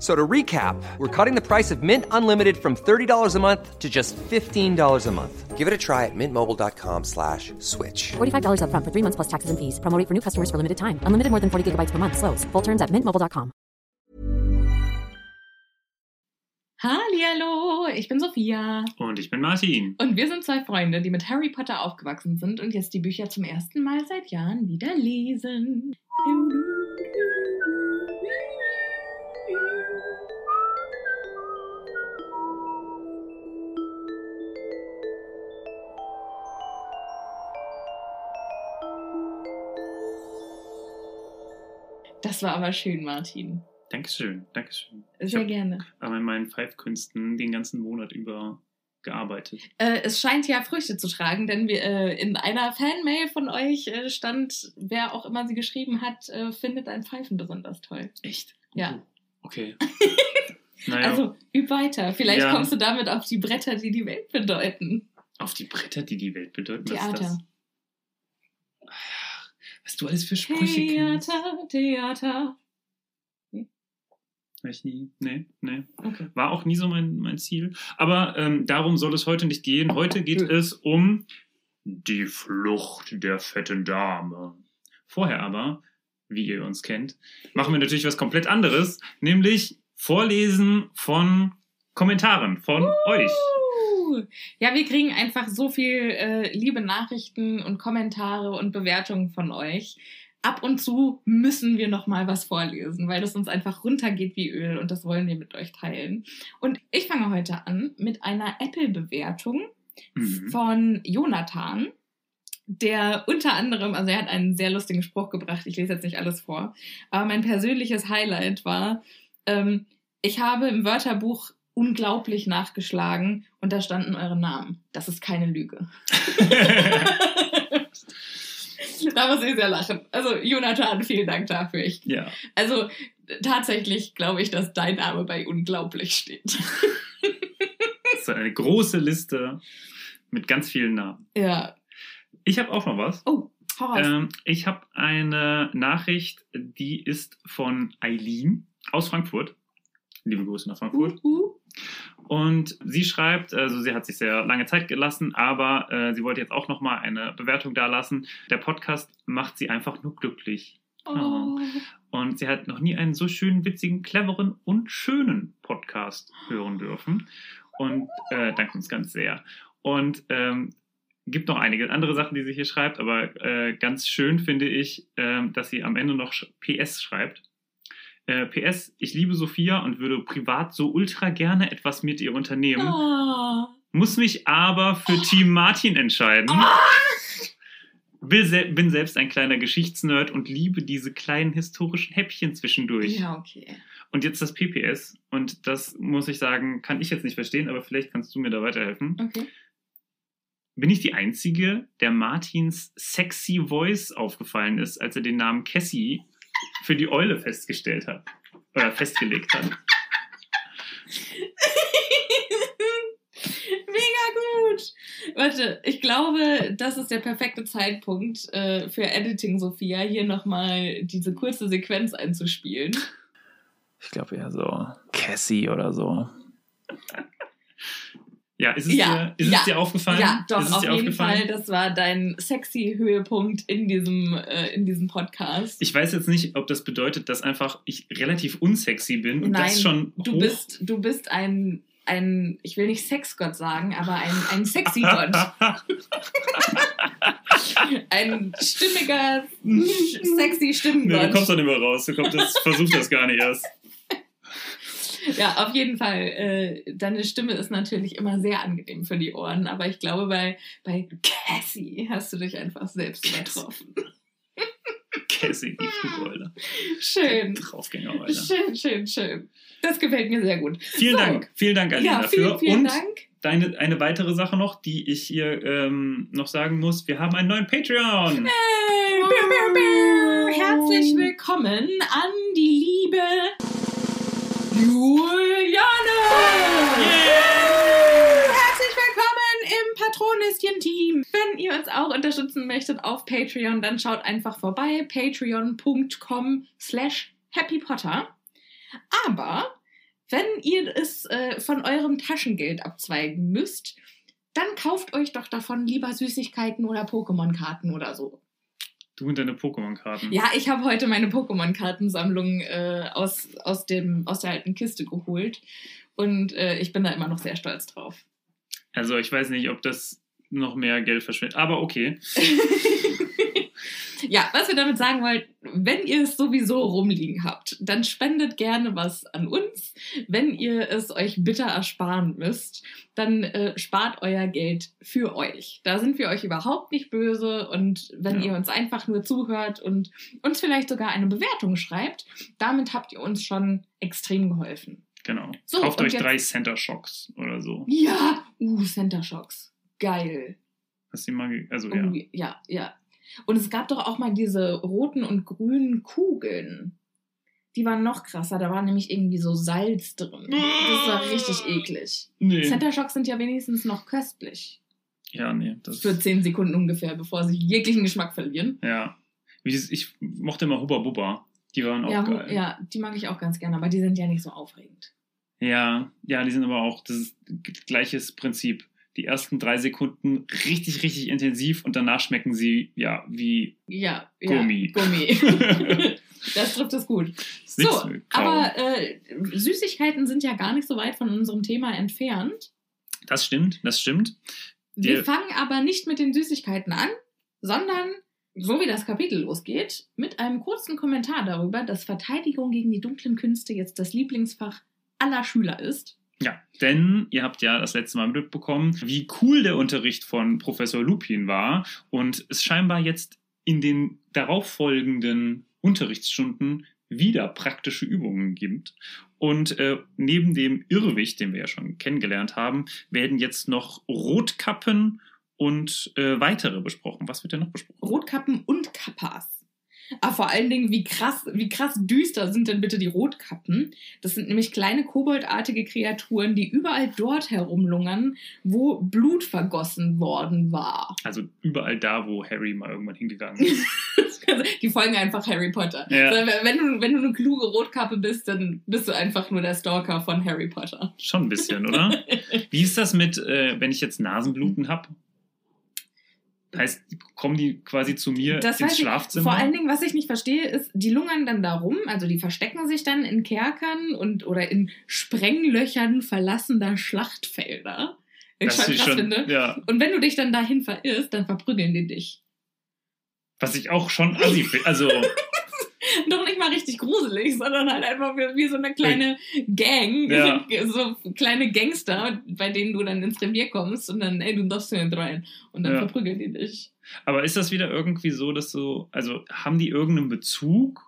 So to recap, we're cutting the price of Mint Unlimited from $30 a month to just $15 a month. Give it a try at mintmobile.com slash switch. $45 upfront for three months plus taxes and fees. Promo rate for new customers for limited time. Unlimited more than 40 gigabytes per month. Slows. Full terms at mintmobile.com. Hallo, ich bin Sophia. Und ich bin Martin. Und wir sind zwei Freunde, die mit Harry Potter aufgewachsen sind und jetzt die Bücher zum ersten Mal seit Jahren wieder lesen. Das war aber schön, Martin. Dankeschön, Dankeschön. Sehr ich gerne. an meinen Pfeifkünsten den ganzen Monat über gearbeitet. Äh, es scheint ja Früchte zu tragen, denn wir, äh, in einer Fanmail von euch äh, stand, wer auch immer sie geschrieben hat, äh, findet ein Pfeifen besonders toll. Echt? Ja. Oh, okay. naja, Also, üb weiter. Vielleicht Ja. kommst du damit auf die Bretter, die die Welt bedeuten. auf die Bretter, die die Welt bedeuten. Was ist das? Was du alles für Sprüche kennst. Theater, Theater. Hab ich nie. Nee, nee. Okay. War auch nie so mein, mein Ziel. Aber ähm, darum soll es heute nicht gehen. Heute geht es um die Flucht der fetten Dame. Vorher aber, wie ihr uns kennt, machen wir natürlich was komplett anderes, nämlich Vorlesen von Kommentaren von euch. Ja, wir kriegen einfach so viel äh, liebe Nachrichten und Kommentare und Bewertungen von euch. Ab und zu müssen wir noch mal was vorlesen, weil das uns einfach runtergeht wie Öl und das wollen wir mit euch teilen. Und ich fange heute an mit einer Apple-Bewertung Mhm. von Jonathan, der unter anderem, also er hat einen sehr lustigen Spruch gebracht, ich lese jetzt nicht alles vor, aber mein persönliches Highlight war, ähm, ich habe im Wörterbuch unglaublich nachgeschlagen und da standen eure Namen. Das ist keine Lüge. da muss ich sehr lachen. Also Jonathan, vielen Dank dafür. Ich, ja. also tatsächlich glaube ich, dass dein Name bei unglaublich steht. Das ist eine große Liste mit ganz vielen Namen. ja. Ich habe auch noch was. Oh, hau. Ähm, ich habe eine Nachricht, die ist von Eileen aus Frankfurt. Liebe Grüße nach Frankfurt. Uh, uh. Und sie schreibt, also sie hat sich sehr lange Zeit gelassen, aber äh, sie wollte jetzt auch nochmal eine Bewertung dalassen. Der Podcast macht sie einfach nur glücklich. Oh. Und sie hat noch nie einen so schönen, witzigen, cleveren und schönen Podcast hören dürfen. Und äh, danke uns ganz sehr. Und ähm, gibt noch einige andere Sachen, die sie hier schreibt, aber äh, ganz schön finde ich, ähm, dass sie am Ende noch PS schreibt. Äh, PS, ich liebe Sophia und würde privat so ultra gerne etwas mit ihr unternehmen, Oh. muss mich aber für Team Martin entscheiden. Will sel bin selbst ein kleiner Geschichtsnerd und liebe diese kleinen historischen Häppchen zwischendurch. Ja, okay. Und jetzt das PPS. Und das muss ich sagen, kann ich jetzt nicht verstehen, aber vielleicht kannst du mir da weiterhelfen. Okay. Bin ich die Einzige, der Martins sexy Voice aufgefallen ist, als er den Namen Cassie für die Eule festgestellt hat? Oder festgelegt hat. Mega gut. Warte, ich glaube, das ist der perfekte Zeitpunkt äh, für Editing Sophia, hier nochmal diese kurze Sequenz einzuspielen. Ich glaube eher so Cassie oder so. Ja, ist es, Ja, dir, ist ja. es dir aufgefallen? Ja, doch, ist es auf dir jeden? Fall. Das war dein sexy Höhepunkt in diesem, äh, in diesem Podcast. Ich weiß jetzt nicht, ob das bedeutet, dass einfach ich relativ unsexy bin und Nein, das schon du hoch bist, du bist ein, ein, ich will nicht Sexgott sagen, aber ein, ein sexy Gott. ein stimmiger, sexy Nee, Stimmengott. du kommst doch nicht mehr raus. Du kommst, das, versuch das gar nicht erst. Ja, auf jeden Fall. Äh, deine Stimme ist natürlich immer sehr angenehm für die Ohren, aber ich glaube, bei, bei Cassie hast du dich einfach selbst übertroffen. Cassie, die Flugbeule. Schön. Draufgänger, Alter. Schön, schön, schön. Das gefällt mir sehr gut. Vielen So. Dank. Vielen Dank, Alina, Ja, vielen, dafür. vielen und Dank. Deine, eine weitere Sache noch, die ich hier ähm, noch sagen muss. Wir haben einen neuen Patreon. Hey, biu. Herzlich willkommen an die liebe Juliane. Herzlich willkommen im Patronischen-Team. Wenn ihr uns auch unterstützen möchtet auf Patreon, dann schaut einfach vorbei. Patreon.com slash happypotter. Aber wenn ihr es äh, von eurem Taschengeld abzweigen müsst, dann kauft euch doch davon lieber Süßigkeiten oder Pokémon-Karten oder so. Du und deine Pokémon-Karten. Ja, ich habe heute meine Pokémon-Kartensammlung äh, aus, aus, dem, aus der alten Kiste geholt. Und äh, ich bin da immer noch sehr stolz drauf. Also ich weiß nicht, ob das noch mehr Geld verschwendet. Aber okay. ja, was wir damit sagen wollen, wenn ihr es sowieso rumliegen habt, dann spendet gerne was an uns. Wenn ihr es euch bitter ersparen müsst, dann äh, spart euer Geld für euch. Da sind wir euch überhaupt nicht böse. Und wenn Ja. ihr uns einfach nur zuhört und uns vielleicht sogar eine Bewertung schreibt, damit habt ihr uns schon extrem geholfen. Genau. So, Kauft euch jetzt- drei Center Shocks oder so. Ja, uh, Center Shocks. Geil. Hast du die mal Also ja. Ja, ja. Und es gab doch auch mal diese roten und grünen Kugeln. Die waren noch krasser, da war nämlich irgendwie so Salz drin. Das war richtig eklig. Nee. Center Shocks sind ja wenigstens noch köstlich. Ja, nee. Das, Für 10 Sekunden ungefähr, bevor sie jeglichen Geschmack verlieren. ja. Ich mochte immer Hubba Bubba. Die waren auch Ja, geil. ja, die mag ich auch ganz gerne, aber die sind ja nicht so aufregend. Ja, ja, die sind aber auch, das ist g- gleiches Prinzip. Die ersten drei Sekunden richtig, richtig intensiv und danach schmecken sie, ja, wie Ja, ja Gummi. Gummi. das trifft es gut. So, aber äh, Süßigkeiten sind ja gar nicht so weit von unserem Thema entfernt. Das stimmt, das stimmt. Wir Der- fangen aber nicht mit den Süßigkeiten an, sondern, so wie das Kapitel losgeht, mit einem kurzen Kommentar darüber, dass Verteidigung gegen die dunklen Künste jetzt das Lieblingsfach aller Schüler ist. Ja, denn ihr habt ja das letzte Mal mitbekommen, wie cool der Unterricht von Professor Lupin war und es scheinbar jetzt in den darauffolgenden Unterrichtsstunden wieder praktische Übungen gibt. Und äh, neben dem Irrwicht, den wir ja schon kennengelernt haben, werden jetzt noch Rotkappen und äh, weitere besprochen. Was wird denn noch besprochen? Rotkappen und Kappas. Aber vor allen Dingen, wie krass, wie krass düster sind denn bitte die Rotkappen? Das sind nämlich kleine koboldartige Kreaturen, die überall dort herumlungern, wo Blut vergossen worden war. Also überall da, wo Harry mal irgendwann hingegangen ist. Die folgen einfach Harry Potter. Ja. Also, wenn, du, wenn du eine kluge Rotkappe bist, dann bist du einfach nur der Stalker von Harry Potter. Schon ein bisschen, oder? Wie ist das mit, äh, wenn ich jetzt Nasenbluten habe? Heißt, kommen die quasi zu mir Das ins weiß ich. Schlafzimmer? Vor allen Dingen, was ich nicht verstehe, ist, die lungern dann da rum, also die verstecken sich dann in Kerkern und oder in Sprenglöchern verlassener Schlachtfelder. Ich Das schon krass schon- finde. ja. Und wenn du dich dann dahin verirrst, dann verprügeln die dich. Was ich auch schon assi finde. Also, Doch nicht mal richtig gruselig, sondern halt einfach wie, wie so eine kleine Gang, Ja. so kleine Gangster, bei denen du dann ins Revier kommst und dann, ey, du darfst hier nicht rein. Und dann Ja. verprügeln die dich. aber ist das wieder irgendwie so, dass so, also haben die irgendeinen Bezug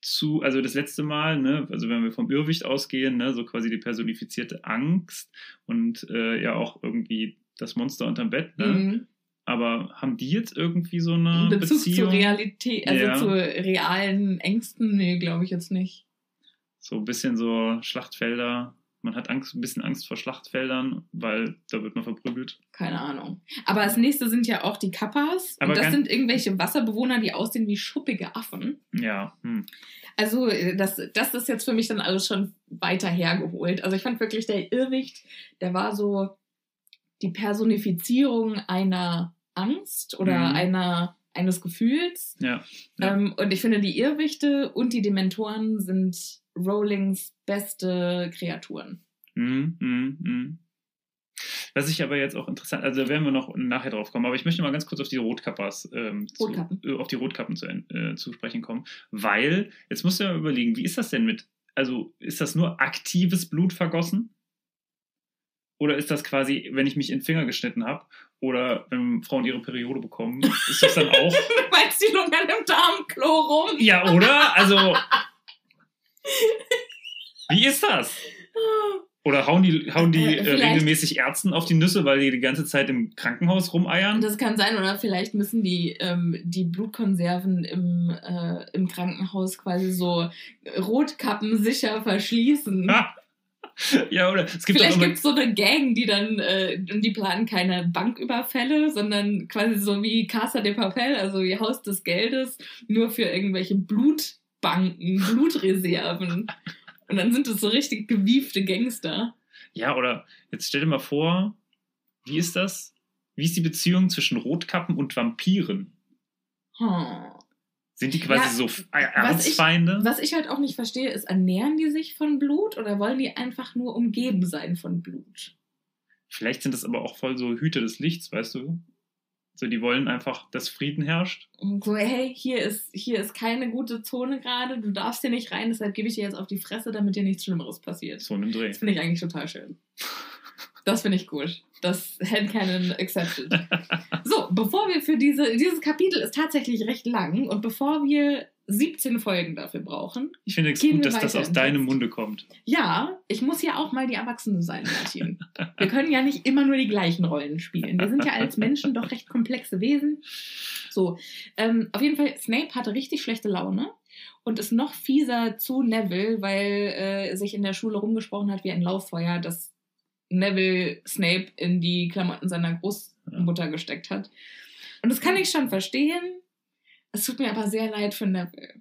zu, also das letzte Mal, ne, also wenn wir vom Irrwicht ausgehen, ne, so quasi die personifizierte Angst und äh, ja auch irgendwie das Monster unterm Bett, ne? Mhm. Aber haben die jetzt irgendwie so eine In Bezug Beziehung? zur Realität, also Ja. zu realen Ängsten, nee, glaube ich jetzt nicht. So ein bisschen so Schlachtfelder. Man hat Angst, ein bisschen Angst vor Schlachtfeldern, weil da wird man verprügelt. Keine Ahnung. Aber als nächste sind ja auch die Kappas. Aber und das sind irgendwelche Wasserbewohner, die aussehen wie schuppige Affen. Ja, hm. Also, äh, das, das ist jetzt für mich dann alles schon weiter hergeholt. Also, ich fand wirklich, der Irrwicht, der war so die Personifizierung einer Angst oder Mhm. einer eines Gefühls. Ja. Ja. Ähm, und ich finde, die Irrwichte und die Dementoren sind Rowlings beste Kreaturen. Mhm, mhm, mhm. Was ich aber jetzt auch interessant, also da werden wir noch nachher drauf kommen, aber ich möchte mal ganz kurz auf die Rotkappas, ähm, Rotkappen. Zu, äh, auf die Rotkappen zu, äh, zu sprechen kommen, weil, jetzt musst du ja überlegen, wie ist das denn mit, also ist das nur aktives Blut vergossen? Oder ist das quasi, wenn ich mich in den Finger geschnitten habe oder wenn Frauen ihre Periode bekommen, ist das dann auch, Du meinst die lungern im Darmklo rum? ja, oder? Also, wie ist das? Oder hauen die, hauen die Äh, äh, regelmäßig Ärzten auf die Nüsse, weil die die ganze Zeit im Krankenhaus rumeiern? Das kann sein, oder vielleicht müssen die, ähm, die Blutkonserven im, äh, im Krankenhaus quasi so Rotkappen sicher verschließen. Ja, oder es gibt Vielleicht gibt es so eine Gang, die dann, äh, die planen keine Banküberfälle, sondern quasi so wie Casa de Papel, also wie Haus des Geldes, nur für irgendwelche Blutbanken, Blutreserven. Und dann sind es so richtig gewiefte Gangster. ja, oder jetzt stell dir mal vor, wie ist das? Wie ist die Beziehung zwischen Rotkappen und Vampiren? Hm. Sind die quasi Ja, so was ich- Erzfeinde? Was ich halt auch nicht verstehe, ist, ernähren die sich von Blut oder wollen die einfach nur umgeben sein von Blut? Vielleicht sind das aber auch voll so Hüter des Lichts, weißt du? So, die wollen einfach, dass Frieden herrscht. Und so, hey, hier ist, hier ist keine gute Zone gerade, du darfst hier nicht rein, deshalb gebe ich dir jetzt auf die Fresse, damit dir nichts Schlimmeres passiert. So in einem Dreh. Das finde ich eigentlich total schön. Das finde ich gut. Das Headcanon accepted. So, bevor wir für diese, dieses Kapitel ist tatsächlich recht lang und bevor wir 17 Folgen dafür brauchen, Ich finde es gut, dass das aus deinem. Munde kommt. ja, ich muss ja auch mal die Erwachsene sein, Martin. Wir können ja nicht immer nur die gleichen Rollen spielen. Wir sind ja als Menschen doch recht komplexe Wesen. So, ähm, auf jeden Fall, Snape hatte richtig schlechte Laune und ist noch fieser zu Neville, weil äh, sich in der Schule rumgesprochen hat wie ein Lauffeuer, dass Neville Snape in die Klamotten seiner Großmutter gesteckt hat. Und das kann ich schon verstehen. Es tut mir aber sehr leid für Neville.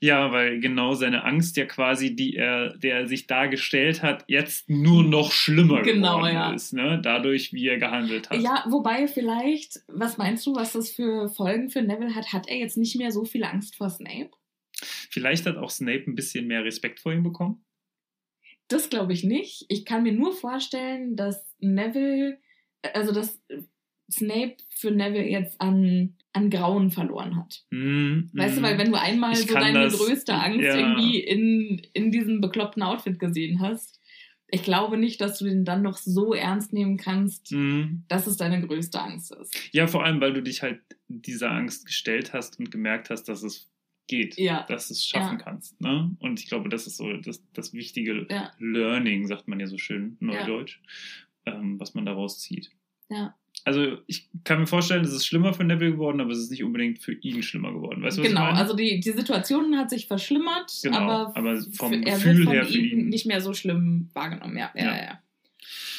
Ja, weil genau seine Angst ja quasi, die er, der er sich dargestellt hat, jetzt nur noch schlimmer Genau, geworden ja. ist, ne? Dadurch, wie er gehandelt hat. Ja, wobei vielleicht, was meinst du, was das für Folgen für Neville hat? Hat er jetzt nicht mehr so viel Angst vor Snape? Vielleicht hat auch Snape ein bisschen mehr Respekt vor ihm bekommen. Das glaube ich nicht. Ich kann mir nur vorstellen, dass Neville, also dass Snape für Neville jetzt an, an Grauen verloren hat. Hm, Weißt du, hm. weil wenn du einmal so deine das- größte Angst ja. irgendwie in, in diesem bekloppten Outfit gesehen hast, ich glaube nicht, dass du den dann noch so ernst nehmen kannst, Hm. dass es deine größte Angst ist. Ja, vor allem, weil du dich halt dieser Angst gestellt hast und gemerkt hast, dass es geht. Ja. Dass du es schaffen Ja. kannst. Ne? Und ich glaube, das ist so das, das wichtige Ja. Learning, sagt man ja so schön. Neudeutsch, ähm, was man daraus zieht. Ja. Also ich kann mir vorstellen, es ist schlimmer für Neville geworden, aber es ist nicht unbedingt für ihn schlimmer geworden. Weißt du, was genau, ich meine? also die, die Situation hat sich verschlimmert, Genau, aber, aber vom er Gefühl her für ihn- nicht mehr so schlimm wahrgenommen. Ja, ja, Ja. ja. ja.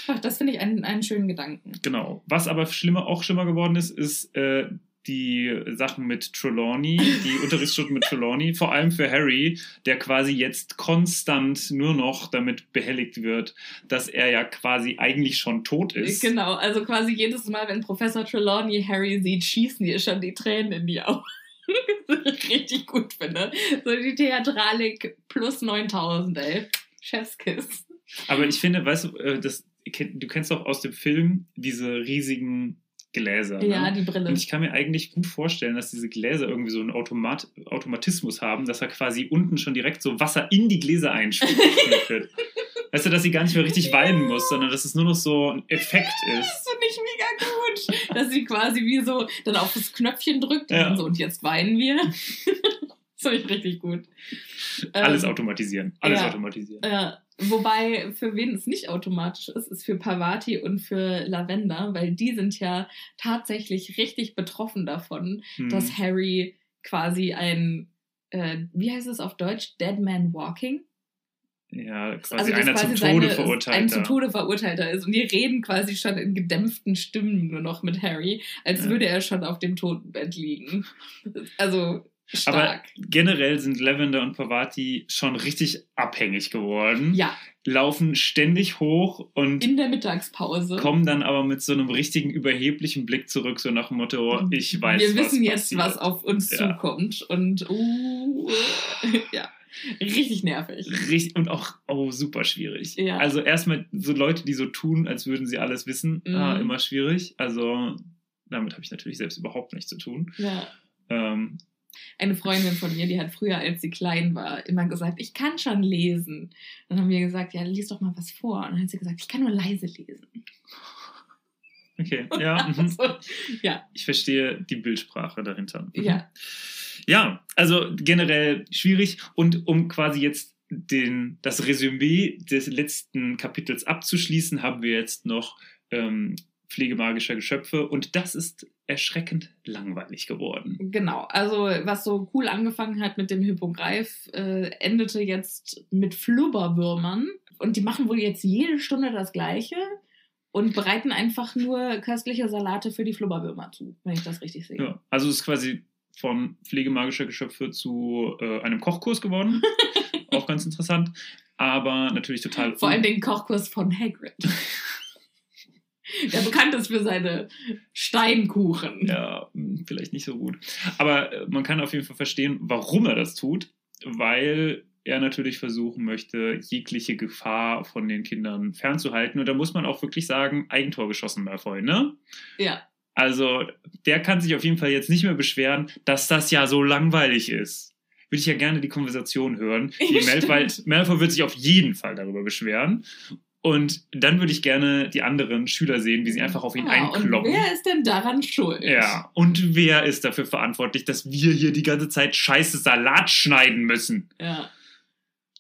Ach, das finde ich einen, einen schönen Gedanken. Genau. Was aber schlimmer, auch schlimmer geworden ist, ist äh, die Sachen mit Trelawney, die Unterrichtsstunden mit Trelawney, vor allem für Harry, der quasi jetzt konstant nur noch damit behelligt wird, dass er ja quasi eigentlich schon tot ist. Genau, also quasi jedes Mal, wenn Professor Trelawney Harry sieht, schießen ihr schon die Tränen in die Augen. Richtig gut finde. So die Theatralik plus 9000, ey. Chefskiss. Aber ich finde, weißt du, äh, das, du kennst doch aus dem Film diese riesigen Gläser. Ja, ne? die Brille. Und ich kann mir eigentlich gut vorstellen, dass diese Gläser irgendwie so einen Automat Automatismus haben, dass er quasi unten schon direkt so Wasser in die Gläser einspült. Weißt du, dass sie gar nicht mehr richtig weinen muss, sondern dass es nur noch so ein Effekt ist. Das finde ich mega gut. Dass sie quasi wie so dann auf das Knöpfchen drückt und Ja. dann so, und jetzt weinen wir. das finde ich richtig gut. Alles Ähm, automatisieren. Alles ja. automatisieren. Äh, wobei, für wen es nicht automatisch ist, ist für Pavati und für Lavender, weil die sind ja tatsächlich richtig betroffen davon, Hm. dass Harry quasi ein, äh, wie heißt es auf Deutsch, Dead Man Walking? ja, quasi Also, einer quasi zum Tode seine- verurteilt. Ein zum Tode verurteilter ist. Und die reden quasi schon in gedämpften Stimmen nur noch mit Harry, als Ja. würde er schon auf dem Totenbett liegen. Also, Aber Stark. generell sind Lavender und Pavati schon richtig abhängig geworden. ja, Laufen ständig hoch und in der Mittagspause. kommen dann aber mit so einem richtigen überheblichen Blick zurück, so nach dem Motto, ich weiß, Wir was wissen jetzt, passiert. was auf uns Ja. zukommt. Und uh, ja, richtig nervig. Richtig, und auch oh, super schwierig. Ja. Also erstmal so Leute, die so tun, als würden sie alles wissen, Mhm. ah, immer schwierig. Also damit habe ich natürlich selbst überhaupt nichts zu tun. Ja. Ähm, Eine Freundin von mir, die hat früher, als sie klein war, immer gesagt, ich kann schon lesen. Dann haben wir gesagt, ja, lies doch mal was vor. Und dann hat sie gesagt, ich kann nur leise lesen. okay, ja, mhm. So, ja, ich verstehe die Bildsprache dahinter. Mhm. ja. Ja, also generell schwierig. Und um quasi jetzt den, das Resümee des letzten Kapitels abzuschließen, haben wir jetzt noch ähm, Pflege magischer Geschöpfe. Und das ist erschreckend langweilig geworden. Genau, also was so cool angefangen hat mit dem Hippogreif, äh, endete jetzt mit Flubberwürmern. Und die machen wohl jetzt jede Stunde das Gleiche und bereiten einfach nur köstliche Salate für die Flubberwürmer zu, wenn ich das richtig sehe. Ja, also es ist quasi von Pflege magischer Geschöpfe zu äh, einem Kochkurs geworden. Auch ganz interessant. Aber natürlich total. Vor allem den Kochkurs von Hagrid. Der bekannt ist für seine Steinkuchen. Ja, vielleicht nicht so gut. Aber äh, man kann auf jeden Fall verstehen, warum er das tut, weil er natürlich versuchen möchte, jegliche Gefahr von den Kindern fernzuhalten. Und da muss man auch wirklich sagen, Eigentor geschossen, Malfoy, ne? Ja. Also, der kann sich auf jeden Fall jetzt nicht mehr beschweren, dass das ja so langweilig ist. Würde ich ja gerne die Konversation hören. Die Malfoy. Malfoy wird sich auf jeden Fall darüber beschweren. Und dann würde ich gerne die anderen Schüler sehen, wie sie einfach auf ihn Ja, und einkloppen. wer ist denn daran schuld? Ja, und wer ist dafür verantwortlich, dass wir hier die ganze Zeit scheiße Salat schneiden müssen? Ja.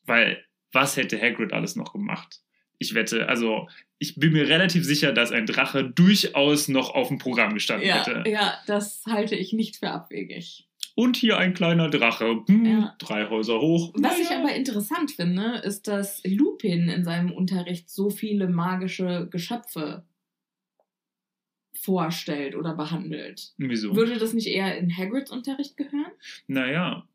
Weil, was hätte Hagrid alles noch gemacht? Ich wette, also, ich bin mir relativ sicher, dass ein Drache durchaus noch auf dem Programm gestanden Ja, hätte. ja, das halte ich nicht für abwegig. Und hier ein kleiner Drache. Hm, Ja. Drei Häuser hoch. Was ich Naja. aber interessant finde, ist, dass Lupin in seinem Unterricht so viele magische Geschöpfe vorstellt oder behandelt. Wieso? Würde das nicht eher in Hagrids Unterricht gehören? Naja.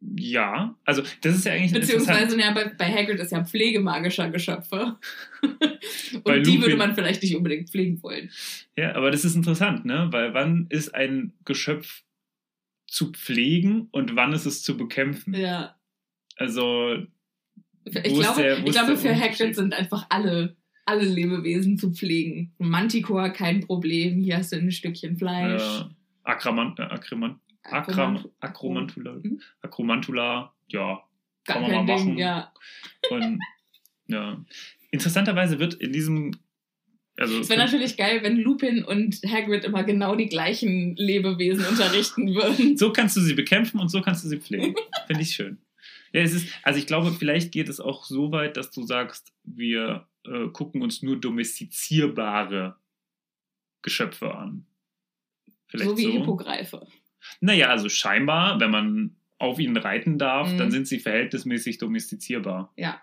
Ja, also das ist ja eigentlich Beziehungsweise, ja, bei, bei Hagrid ist ja Pflege magischer Geschöpfe. Und Bei die würde man vielleicht nicht unbedingt pflegen wollen. Ja, aber das ist interessant, ne? Weil wann ist ein Geschöpf zu pflegen und wann ist es zu bekämpfen? Ja. Also, Ich glaube, der- ich glaube für? Hagrid sind einfach alle, alle Lebewesen zu pflegen. Manticore, kein Problem. Hier hast du ein Stückchen Fleisch. äh, Akramant, äh, Akramant, Akram, Akromantula, Mhm. Akromantula, ja, Gar kann man mal Ding, machen. ja. Und, ja. Interessanterweise wird in diesem, also Es wäre natürlich geil, wenn Lupin und Hagrid immer genau die gleichen Lebewesen unterrichten würden. so kannst du sie bekämpfen und so kannst du sie pflegen. Finde ich schön. Ja, es ist, also ich glaube, vielleicht geht es auch so weit, dass du sagst, wir äh, gucken uns nur domestizierbare Geschöpfe an. Vielleicht so wie so. Hippogreife. Naja, also scheinbar, wenn man auf ihnen reiten darf, Mhm. dann sind sie verhältnismäßig domestizierbar. Ja.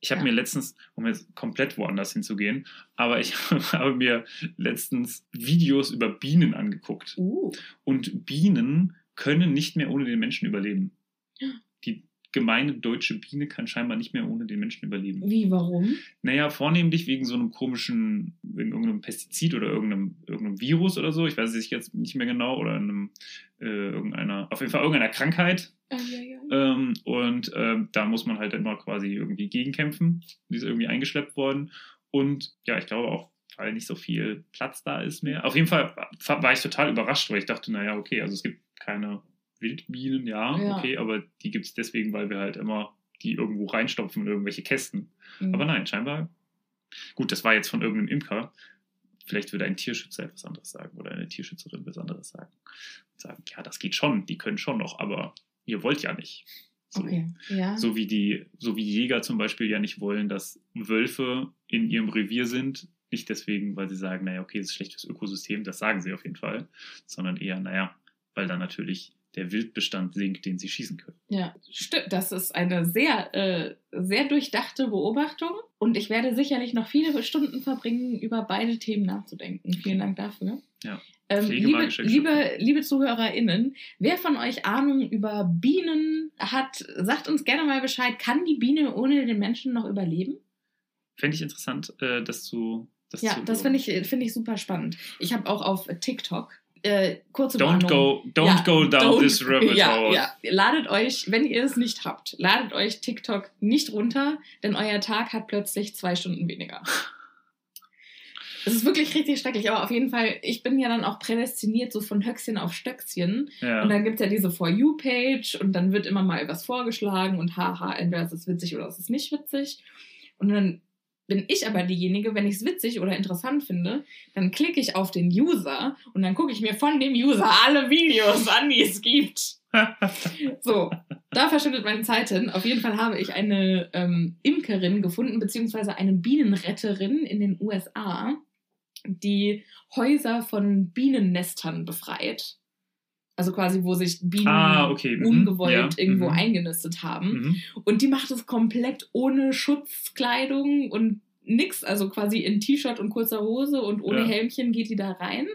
Ich habe Ja. mir letztens, um jetzt komplett woanders hinzugehen, aber ich habe mir letztens Videos über Bienen angeguckt. Uh. Und Bienen können nicht mehr ohne den Menschen überleben. Die gemeine deutsche Biene kann scheinbar nicht mehr ohne den Menschen überleben. Wie, warum? Naja, vornehmlich wegen so einem komischen, wegen irgendeinem Pestizid oder irgendeinem, irgendeinem Virus oder so. Ich weiß es jetzt nicht mehr genau. Oder einem, äh, irgendeiner, auf jeden Fall irgendeiner Krankheit. Ja, ja. Ähm, und ähm, da muss man halt immer quasi irgendwie gegenkämpfen. Die ist irgendwie eingeschleppt worden. Und ja, ich glaube auch, weil nicht so viel Platz da ist mehr. Auf jeden Fall war ich total überrascht, weil ich dachte, naja, okay, also es gibt keine Wildbienen, ja, Ja. okay, aber die gibt es deswegen, weil wir halt immer die irgendwo reinstopfen in irgendwelche Kästen. Mhm. Aber nein, scheinbar. Gut, das war jetzt von irgendeinem Imker. Vielleicht würde ein Tierschützer etwas anderes sagen oder eine Tierschützerin etwas anderes sagen. Und sagen, ja, das geht schon, die können schon noch, aber ihr wollt ja nicht. So, Okay, ja. so wie die, so wie Jäger zum Beispiel ja nicht wollen, dass Wölfe in ihrem Revier sind. Nicht deswegen, weil sie sagen, naja, okay, das ist schlecht fürs Ökosystem, das sagen sie auf jeden Fall, sondern eher, naja, weil dann natürlich der Wildbestand sinkt, den sie schießen können. Ja, stimmt. Das ist eine sehr, äh, sehr durchdachte Beobachtung. Und ich werde sicherlich noch viele Stunden verbringen, über beide Themen nachzudenken. Vielen Dank dafür. Ja. Ähm, liebe, liebe, liebe ZuhörerInnen, wer von euch Ahnung über Bienen hat, sagt uns gerne mal Bescheid. Kann die Biene ohne den Menschen noch überleben? Fände ich interessant, äh, das zu. Das Ja, zu das finde ich, finde ich super spannend. Ich habe auch auf TikTok äh, kurze Don't Warnung. go, don't Ja, go down don't- this rabbit ja, hole. ja, ladet euch, wenn ihr es nicht habt, ladet euch TikTok nicht runter, denn euer Tag hat plötzlich zwei Stunden weniger. Es ist wirklich richtig schrecklich, aber auf jeden Fall, ich bin ja dann auch prädestiniert so von Höchstchen auf Stöckchen. Ja. Und dann gibt es ja diese For You-Page und dann wird immer mal was vorgeschlagen und haha, entweder ist es witzig oder ist es nicht witzig. Und dann bin ich aber diejenige, wenn ich es witzig oder interessant finde, dann klicke ich auf den User und dann gucke ich mir von dem User alle Videos an, die es gibt. So, da verschwindet meine Zeit hin. Auf jeden Fall habe ich eine ähm, Imkerin gefunden, beziehungsweise eine Bienenretterin in den USA, die Häuser von Bienennestern befreit. Also quasi, wo sich Bienen Ah, okay, mhm, ungewollt ja, irgendwo mhm. eingenistet haben. Mhm. Und die macht es komplett ohne Schutzkleidung und nix, also quasi in T-Shirt und kurzer Hose und ohne Ja. Helmchen geht die da rein.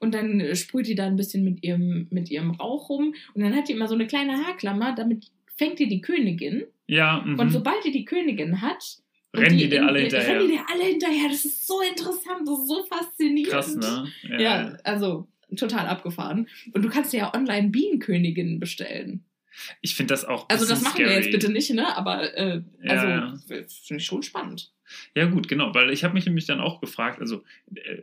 Und dann sprüht die da ein bisschen mit ihrem, mit ihrem Rauch rum. Und dann hat die immer so eine kleine Haarklammer, damit fängt die die Königin. Ja, mhm. Und sobald die die Königin hat, Rennen die dir in- alle hinterher. Rennen die dir alle hinterher. Das ist so interessant, das ist so faszinierend. Krass, ne? Ja, also total abgefahren. Und du kannst dir ja online Bienenköniginnen bestellen. Ich finde das auch. Also das machen wir scary. jetzt bitte nicht, ne? Aber äh, Ja, also ja. finde ich schon spannend. Ja, gut, genau, weil ich habe mich nämlich dann auch gefragt, also äh,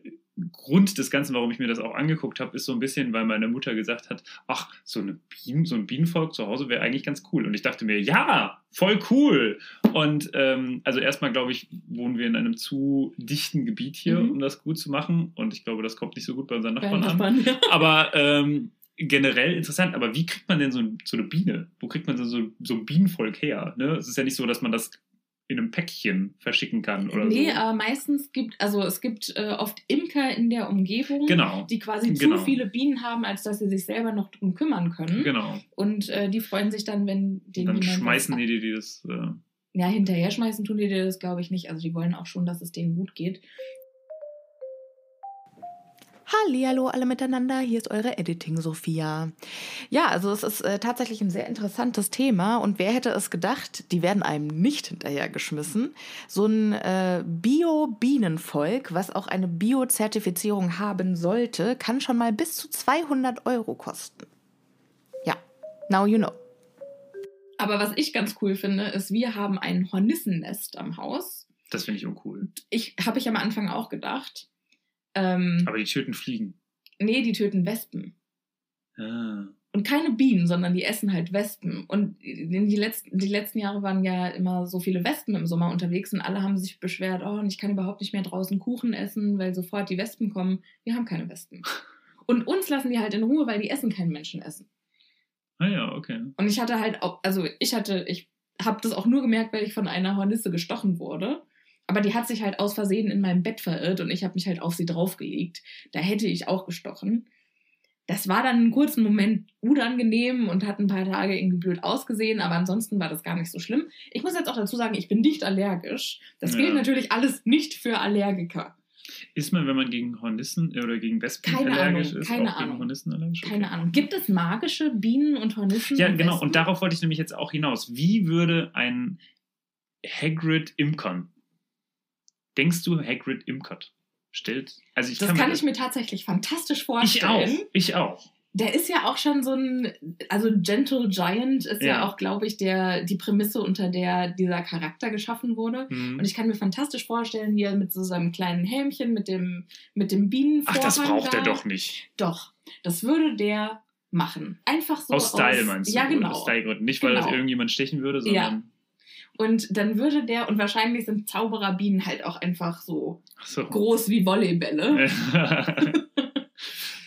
Grund des Ganzen, warum ich mir das auch angeguckt habe, ist so ein bisschen, weil meine Mutter gesagt hat, ach, so, eine Bienen, so ein Bienenvolk zu Hause wäre eigentlich ganz cool. Und ich dachte mir, ja, voll cool. Und ähm, also erstmal, glaube ich, wohnen wir in einem zu dichten Gebiet hier, Mhm. um das gut zu machen. Und ich glaube, das kommt nicht so gut bei unseren Bei Nachbarn an. Nachbarn, ja. Aber ähm, generell interessant. Aber wie kriegt man denn so, so eine Biene? Wo kriegt man denn so, so ein Bienenvolk her? Ne? Es ist ja nicht so, dass man das in einem Päckchen verschicken kann oder Nee, so. aber meistens gibt, also es gibt äh, oft Imker in der Umgebung, Genau. die quasi Genau. zu viele Bienen haben, als dass sie sich selber noch drum kümmern können. Genau. Und äh, die freuen sich dann, wenn den Dann schmeißen die dir die das. Äh, Ja, hinterher schmeißen tun die dir das, glaube ich, nicht. Also die wollen auch schon, dass es denen gut geht. Hallihallo alle miteinander, hier ist eure Editing Sophia. Ja, also es ist äh, tatsächlich ein sehr interessantes Thema und wer hätte es gedacht, die werden einem nicht hinterhergeschmissen. So ein äh, Bio-Bienenvolk, was auch eine Bio-Zertifizierung haben sollte, kann schon mal bis zu 200 Euro kosten. Ja, now you know. Aber was ich ganz cool finde, ist, wir haben ein Hornissennest am Haus. das finde ich uncool. Ich habe ich am Anfang auch gedacht. Ähm, Aber die töten Fliegen. nee, die töten Wespen. Ah. Und keine Bienen, sondern die essen halt Wespen. Und in die letzten, die letzten Jahre waren ja immer so viele Wespen im Sommer unterwegs und alle haben sich beschwert, oh, und ich kann überhaupt nicht mehr draußen Kuchen essen, weil sofort die Wespen kommen. Wir haben keine Wespen. Und uns lassen die halt in Ruhe, weil die Essen keinen Menschen essen. ah ja, okay. Und ich hatte halt auch, also ich hatte, ich habe das auch nur gemerkt, weil ich von einer Hornisse gestochen wurde. Aber die hat sich halt aus Versehen in meinem Bett verirrt und ich habe mich halt auf sie draufgelegt. Da hätte ich auch gestochen. Das war dann einen kurzen Moment unangenehm und hat ein paar Tage irgendwie blöd ausgesehen, aber ansonsten war das gar nicht so schlimm. Ich muss jetzt auch dazu sagen, ich bin nicht allergisch. Das Ja. gilt natürlich alles nicht für Allergiker. Ist man, wenn man gegen Hornissen äh, oder gegen Wespen Keine allergisch Ahnung, ist, keine auch gegen Ahnung. Hornissen allergisch? Okay. Keine Ahnung. Gibt es magische Bienen und Hornissen? Ja, und genau. Wespen? Und darauf wollte ich nämlich jetzt auch hinaus. Wie würde ein Hagrid imkern? Denkst du, Hagrid imkert? Stellt. Also ich Das kann, kann mir ich mir tatsächlich fantastisch Ich vorstellen. auch. Ich auch. Der ist ja auch schon so ein, also Gentle Giant ist ja, Ja. auch, glaube ich, der, die Prämisse, unter der dieser Charakter geschaffen wurde. Hm. Und ich kann mir fantastisch vorstellen, wie er mit so seinem kleinen Helmchen, mit dem, mit dem Ach, Bienenvorhang das braucht da, er doch nicht. Doch, das würde der machen. Einfach so aus Style meinst du? Ja, genau. Aus Stylegründen. Nicht, weil das Genau. irgendjemand stechen würde, sondern. Und dann würde der, und wahrscheinlich sind Zaubererbienen halt auch einfach so so. groß wie Volleybälle.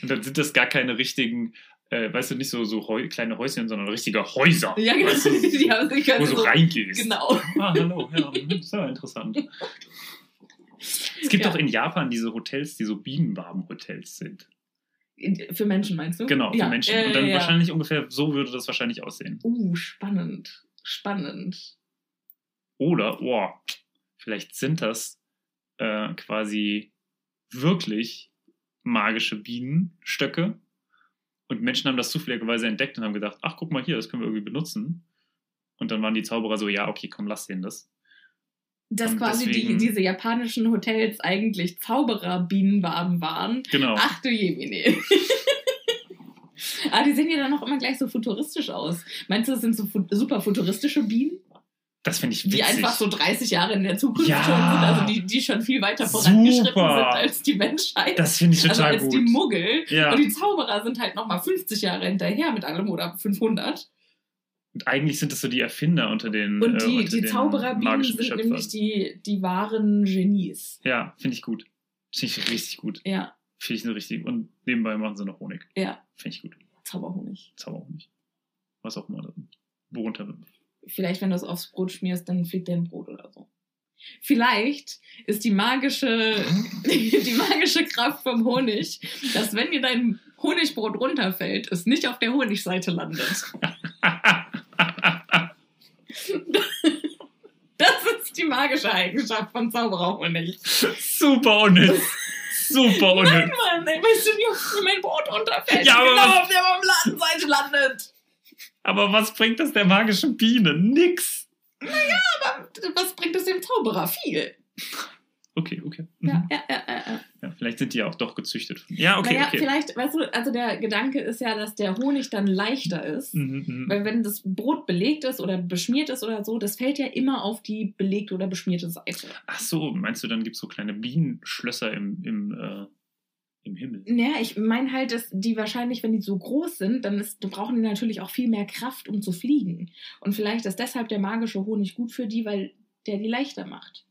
Und dann sind das gar keine richtigen, äh, weißt du, nicht so, so Heu kleine Häuschen, sondern richtige Häuser. Ja, genau. Weißt du, Die haben sich wo also du so, reingehst. Genau. Ah, hallo, ja, das ist ja interessant. Es gibt Ja. doch in Japan diese Hotels, die so Bienenwaben-Hotels sind. Für Menschen meinst du? Genau, für Ja, Menschen. äh, Und dann ja. wahrscheinlich ungefähr so würde das wahrscheinlich aussehen. Uh, spannend. Spannend. Oder, oh, vielleicht sind das äh, quasi wirklich magische Bienenstöcke. Und Menschen haben das zufälligerweise entdeckt und haben gedacht, ach, guck mal hier, das können wir irgendwie benutzen. Und dann waren die Zauberer so, ja, okay, komm, lass denen das. Dass Und quasi deswegen- die, diese japanischen Hotels eigentlich Zaubererbienenwaben waren. Genau. Ach du Jemine. ah, die sehen ja dann auch immer gleich so futuristisch aus. Meinst du, das sind so fu super futuristische Bienen? Das finde ich witzig. Die einfach so 30 Jahre in der Zukunft Ja. schon sind, also die, die schon viel weiter vorangeschritten Super. sind als die Menschheit. das finde ich also total als gut. die Muggel. Ja. Und die Zauberer sind halt nochmal 50 Jahre hinterher mit allem oder 500. Und eigentlich sind das so die Erfinder unter den Und äh, die, unter die Zaubererbienen sind Schöpfern. nämlich die, die wahren Genies. Ja, finde ich gut. Finde ich richtig gut. Ja, Finde ich eine richtig. Und nebenbei machen sie noch Honig. ja. Finde ich gut. Zauberhonig. Zauberhonig. Was auch immer. Worunter. Vielleicht, wenn du es aufs Brot schmierst, dann fliegt dir ein Brot oder so. Vielleicht ist die magische, die magische Kraft vom Honig, dass wenn dir dein Honigbrot runterfällt, es nicht auf der Honigseite landet. Das ist die magische Eigenschaft von Zaubererhonig. Super unnütz. Super unnütz. Mann, ey, weißt du, wie mein Brot runterfällt? Ja, aber genau was- auf der Marmeladenseite landet. Aber was bringt das der magischen Biene? Nix. Aber was bringt es dem Zauberer? Viel. Okay, okay. Mhm. Ja, ja, ja, ja. ja. Vielleicht sind die ja auch doch gezüchtet. Ja, okay, naja, okay. vielleicht, weißt du, also der Gedanke ist ja, dass der Honig dann leichter ist. Mhm, mhm. Weil wenn das Brot belegt ist oder beschmiert ist oder so, das fällt ja immer auf die belegte oder beschmierte Seite. Ach so, meinst du, dann gibt es so kleine Bienenschlösser im, im, äh, im Himmel? Naja, ich meine halt, dass die wahrscheinlich, wenn die so groß sind, dann ist, brauchen die natürlich auch viel mehr Kraft, um zu fliegen. Und vielleicht ist deshalb der magische Honig gut für die, weil der die leichter macht.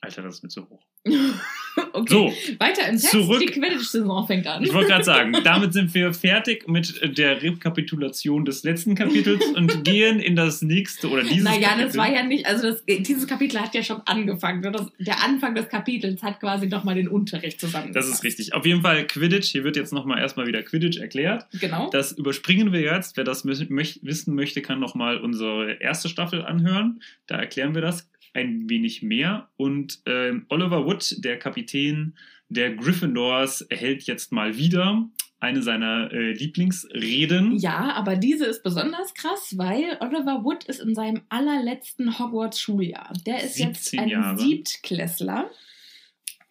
Alter, das ist mir zu hoch. okay. So, Weiter im Text. zurück. Die Quidditch-Saison fängt an. ich wollte gerade sagen, damit sind wir fertig mit der Rekapitulation des letzten Kapitels und gehen in das nächste oder dieses Naja, Kapitel. das war ja nicht, also das, dieses Kapitel hat ja schon angefangen. Das, der Anfang des Kapitels hat quasi nochmal den Unterricht zusammengefasst. Das ist richtig. Auf jeden Fall Quidditch. Hier wird jetzt nochmal erstmal wieder Quidditch erklärt. Genau. Das überspringen wir jetzt. Wer das wissen möchte, kann nochmal unsere erste Staffel anhören. Da erklären wir das ein wenig mehr. Und ähm, Oliver Wood, der Kapitän der Gryffindors, erhält jetzt mal wieder eine seiner äh, Lieblingsreden. Ja, aber diese ist besonders krass, weil Oliver Wood ist in seinem allerletzten Hogwarts-Schuljahr. Der ist jetzt 17 ein Jahre. Siebtklässler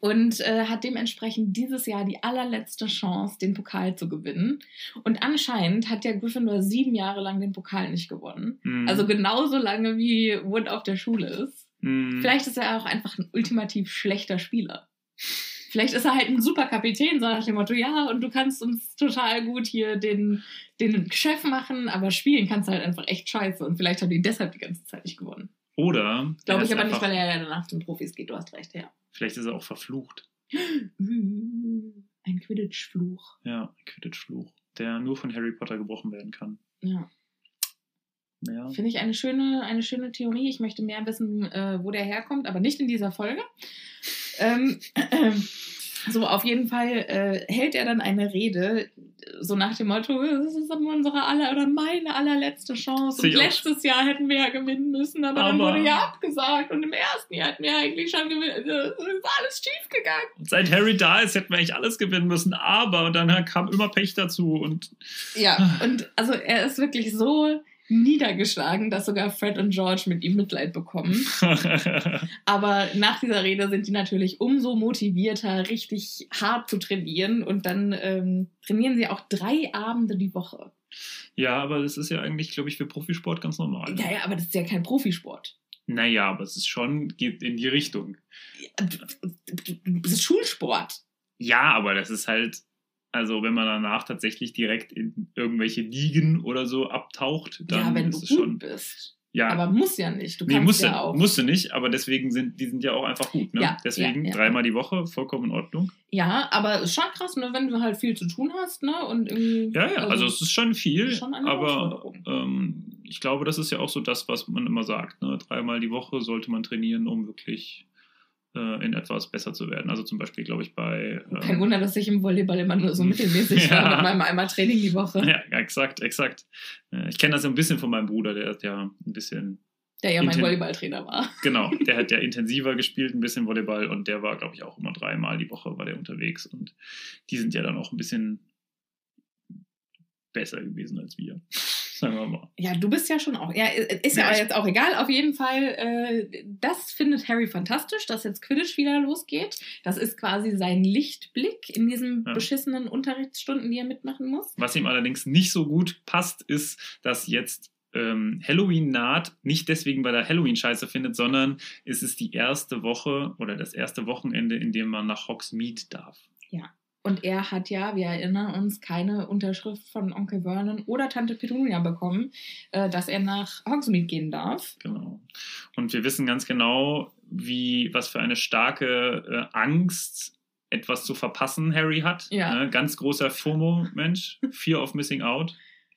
und äh, hat dementsprechend dieses Jahr die allerletzte Chance, den Pokal zu gewinnen. Und anscheinend hat der Gryffindor sieben Jahre lang den Pokal nicht gewonnen. Mhm. Also genauso lange wie Wood auf der Schule ist. Mhm. Vielleicht ist er auch einfach ein ultimativ schlechter Spieler. Vielleicht ist er halt ein super Kapitän, so nach dem Motto, ja, und du kannst uns total gut hier den, den Chef machen, aber spielen kannst du halt einfach echt scheiße. Und vielleicht haben die deshalb die ganze Zeit nicht gewonnen. Oder er Glaube ich aber nicht, einfach- weil er ja danach zu den Profis geht, du hast recht, ja. Vielleicht ist er auch verflucht. Ein Quidditch-Fluch. Ja, ein Quidditch-Fluch, der nur von Harry Potter gebrochen werden kann. Ja. Ja. Finde ich eine schöne, eine schöne Theorie. Ich möchte mehr wissen, äh, wo der herkommt, aber nicht in dieser Folge. Ähm, so, auf jeden Fall äh, hält er dann eine Rede, so nach dem Motto, das ist unsere aller oder meine allerletzte Chance. Und letztes Jahr hätten wir ja gewinnen müssen, aber, dann Aber- wurde ja abgesagt. Und im ersten Jahr hätten wir eigentlich schon gewinnen. Es ist alles schief gegangen. Und seit Harry da ist, hätten wir eigentlich alles gewinnen müssen, aber dann kam immer Pech dazu und Ja, und also er ist wirklich so niedergeschlagen, dass sogar Fred und George mit ihm Mitleid bekommen. Aber nach dieser Rede sind die natürlich umso motivierter, richtig hart zu trainieren. Und dann ähm, trainieren sie auch drei Abende die Woche. ja, aber das ist ja eigentlich, glaube ich, für Profisport ganz normal. Ja, ja, aber das ist ja kein Profisport. Naja, aber es ist schon, geht in die Richtung. Das ist Schulsport. Ja, aber das ist halt, also wenn man danach tatsächlich direkt in irgendwelche Ligen oder so abtaucht, dann ja, wenn ist du es gut schon. bist. Ja, Aber muss ja nicht. Du nee, kannst musste, ja auch. musste nicht, aber deswegen sind die sind ja auch einfach gut. Ne? Ja, deswegen ja, ja. dreimal die Woche, vollkommen in Ordnung. Ja, aber ist schon krass, ne, wenn du halt viel zu tun hast, ne? Und Ja, ja, also, es ist schon viel, schon eine aber ähm, ich glaube, das ist ja auch so das, was man immer sagt. Ne? Dreimal die Woche sollte man trainieren, um wirklich in etwas besser zu werden. Also zum Beispiel, glaube ich, bei. ähm, Kein Wunder, dass ich im Volleyball immer nur so mittelmäßig Ja. war mit meinem einmal Training die Woche. Ja, exakt, exakt. Äh, Ich kenne das ja ein bisschen von meinem Bruder, der hat ja ein bisschen, Der ja mein Volleyballtrainer war. genau, der hat ja intensiver gespielt, ein bisschen Volleyball und der war, glaube ich, auch immer dreimal die Woche war der unterwegs und die sind ja dann auch ein bisschen besser gewesen als wir. Sagen wir mal. Ja, du bist ja schon auch. Ja, ist ja, Ja, jetzt auch egal. Auf jeden Fall, äh, das findet Harry fantastisch, dass jetzt Quidditch wieder losgeht. Das ist quasi sein Lichtblick in diesen Ja. beschissenen Unterrichtsstunden, die er mitmachen muss. Was ihm allerdings nicht so gut passt, ist, dass jetzt ähm, Halloween naht, nicht deswegen, weil er Halloween scheiße findet, sondern es ist die erste Woche oder das erste Wochenende, in dem man nach Hogsmeade darf. Und er hat ja, wir erinnern uns, keine Unterschrift von Onkel Vernon oder Tante Petunia bekommen, äh, dass er nach Hogsmeade gehen darf. Genau. Und wir wissen ganz genau, wie, was für eine starke äh, Angst etwas zu verpassen Harry hat. Ja. Ne? Ganz großer FOMO-Mensch, Fear of Missing Out.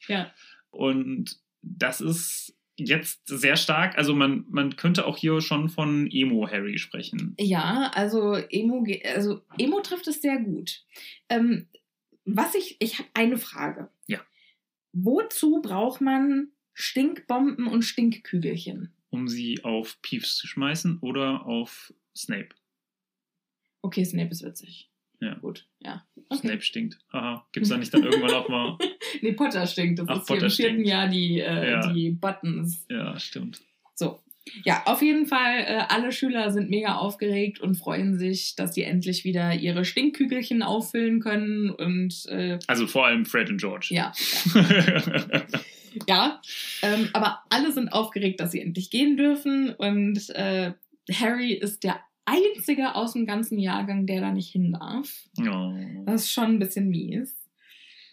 Ja. Und das ist jetzt sehr stark. Also man, man könnte auch hier schon von Emo-Harry sprechen. Ja, also Emo, also Emo trifft es sehr gut. Ähm, was ich, ich habe eine Frage. Ja. Wozu braucht man Stinkbomben und Stinkkügelchen? Um sie auf Peeves zu schmeißen oder auf Snape. Okay, Snape ist witzig. Ja. Gut, ja. Okay. Snape stinkt. Haha. Gibt es da nicht dann irgendwann auch mal. Nee, Potter stinkt. Das Ach, ist hier Potter im vierten stinkt. Jahr die, äh, Ja. die Buttons. Ja, stimmt. So. Ja, auf jeden Fall, äh, alle Schüler sind mega aufgeregt und freuen sich, dass sie endlich wieder ihre Stinkkügelchen auffüllen können. Und äh, Also vor allem Fred und George. ja, ja. Ähm, aber alle sind aufgeregt, dass sie endlich gehen dürfen. Und äh, Harry ist der einzige aus dem ganzen Jahrgang, der da nicht hin darf. oh. Das ist schon ein bisschen mies.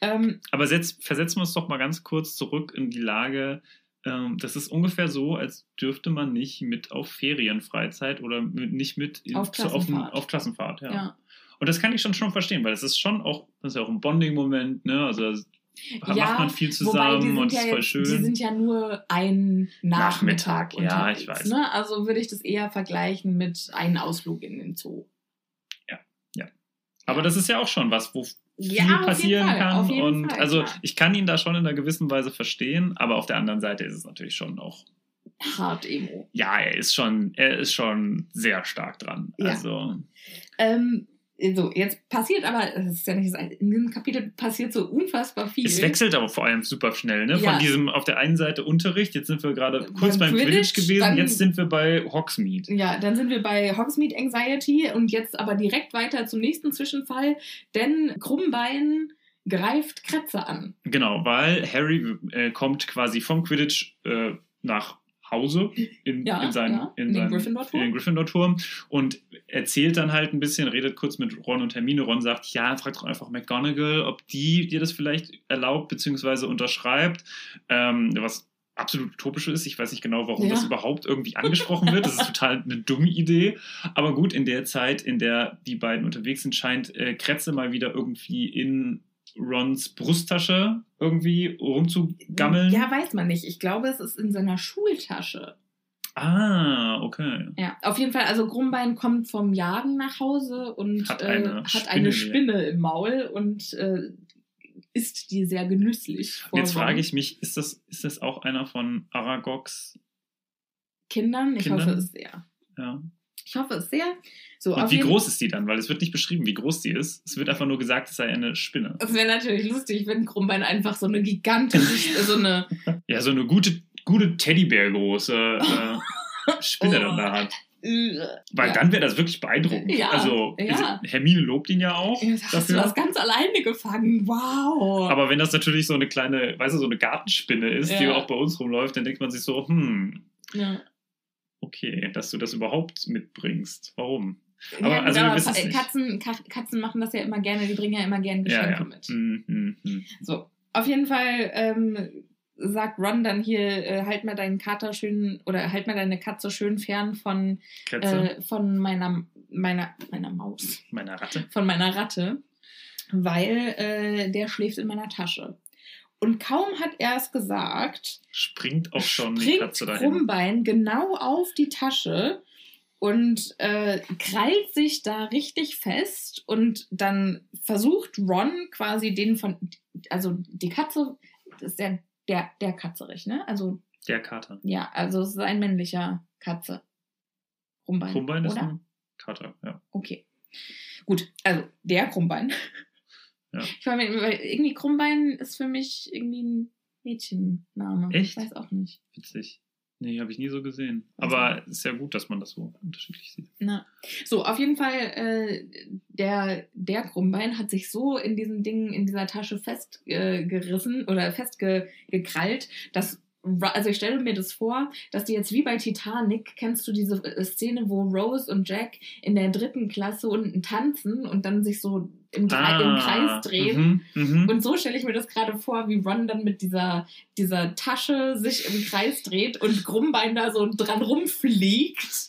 Ähm, Aber setz, versetzen wir uns doch mal ganz kurz zurück in die Lage. Ähm, das ist ungefähr so, als dürfte man nicht mit auf Ferienfreizeit oder mit, nicht mit in, Auf zu- auf, Klassenfahrt. auf Klassenfahrt. Ja. ja. Und das kann ich schon schon verstehen, weil das ist schon auch, das ist ja auch ein Bonding-Moment, ne? Also das Ja, macht man viel zusammen und ja ist voll schön. Die sind ja nur ein Nachmittag, Nachmittag, ja, ich weiß. Ne? Also würde ich das eher vergleichen mit einem Ausflug in den Zoo. Aber das ist ja auch schon was, wo viel Ja, jeden passieren Fall, kann. und Fall, also ich kann ihn da schon in einer gewissen Weise verstehen, aber auf der anderen Seite ist es natürlich schon auch Hart Emo. ja, er ist schon, er ist schon sehr stark dran. Ja. Also, Ähm, so, jetzt passiert aber, das ist ja nicht das in diesem Kapitel passiert so unfassbar viel. es wechselt aber vor allem super schnell, ne? Ja. Von diesem auf der einen Seite Unterricht, jetzt sind wir gerade Beim kurz beim Quidditch, Quidditch, gewesen, dann- jetzt sind wir bei Hogsmeade. Ja, dann sind wir bei Hogsmeade Anxiety und jetzt aber direkt weiter zum nächsten Zwischenfall, denn Krummbein greift Kretze an. Genau, weil Harry äh, kommt quasi vom Quidditch äh, nach Hause in, Ja, in, seinen, ja, in, in seinen, Gryffindor-Turm. Gryffindor-Turm und erzählt dann halt ein bisschen, redet kurz mit Ron und Hermine. Ron sagt, ja, frag doch einfach McGonagall, ob die dir das vielleicht erlaubt bzw. unterschreibt, ähm, was absolut utopisch ist. Ich weiß nicht genau, warum Ja. das überhaupt irgendwie angesprochen wird. Das ist total eine dumme Idee. Aber gut, in der Zeit, in der die beiden unterwegs sind, scheint äh, Kretze mal wieder irgendwie in Rons Brusttasche irgendwie rumzugammeln. Ja, weiß man nicht. Ich glaube, es ist in seiner Schultasche. Ah, okay. Ja, auf jeden Fall, also Grumbein kommt vom Jagen nach Hause und Hat äh, eine hat eine Spinne. Spinne im Maul und äh, isst die sehr genüsslich. Jetzt frage ich mich, ist das, ist das auch einer von Aragogs? Kindern, ich Kindern? hoffe es sehr. Ja. Ich hoffe es sehr. So, Und wie groß ist die dann? Weil es wird nicht beschrieben, wie groß die ist. Es wird einfach nur gesagt, es sei eine Spinne. Es wäre natürlich lustig, wenn Grumbein einfach so eine gigantische, so eine. Ja, so eine gute, gute Teddybär-große äh, Spinne dann da hat. Weil ja. dann wäre das wirklich beeindruckend. Ja, also, ja. Hermine lobt ihn ja auch Ja, Hast du dafür. das ganz alleine gefangen? Wow. Aber wenn das natürlich so eine kleine, weißt du, so eine Gartenspinne ist, die auch bei uns rumläuft, dann denkt man sich so, hm, ja. Okay, dass du das überhaupt mitbringst. Warum? Ja, Aber, also, genau, wir. Katzen, Ka- Katzen machen das ja immer gerne, die bringen ja immer gerne Geschenke ja, ja. mit. Hm, hm, hm. So, auf jeden Fall ähm, sagt Ron dann hier, äh, halt mal deinen Kater schön oder halt mal deine Katze schön fern von, äh, von meiner, meiner, meiner Maus, meiner Ratte. von meiner Ratte, weil äh, der schläft in meiner Tasche. Und kaum hat er es gesagt, Springt auch schon die springt Katze dahin. Krummbein genau auf die Tasche und äh, krallt sich da richtig fest und dann versucht Ron quasi den von, also die Katze, das ist der, der, der Katzerich, ne? Also, Der Kater. ja, also es ist ein männlicher Katze. Krummbein. Krummbein ist oder? ein Kater, ja. Okay. Gut, also der Krummbein. Ja. Ich weil irgendwie Krummbein ist für mich irgendwie ein Mädchenname. Echt? Ich weiß auch nicht. Witzig. Nee, habe ich nie so gesehen. Also- Aber ist ja gut, dass man das so unterschiedlich sieht. Na. So, auf jeden Fall, äh, der, der Krummbein hat sich so in diesem Ding, in dieser Tasche festgerissen äh, oder festgekrallt, dass also ich stelle mir das vor, dass die jetzt wie bei Titanic, kennst du diese äh, Szene, wo Rose und Jack in der dritten Klasse unten tanzen und dann sich so im, Dre- im Kreis drehen? Mhm, mhm. Und so stelle ich mir das gerade vor, wie Ron dann mit dieser, dieser Tasche sich im Kreis dreht und Krummbein da so dran rumfliegt.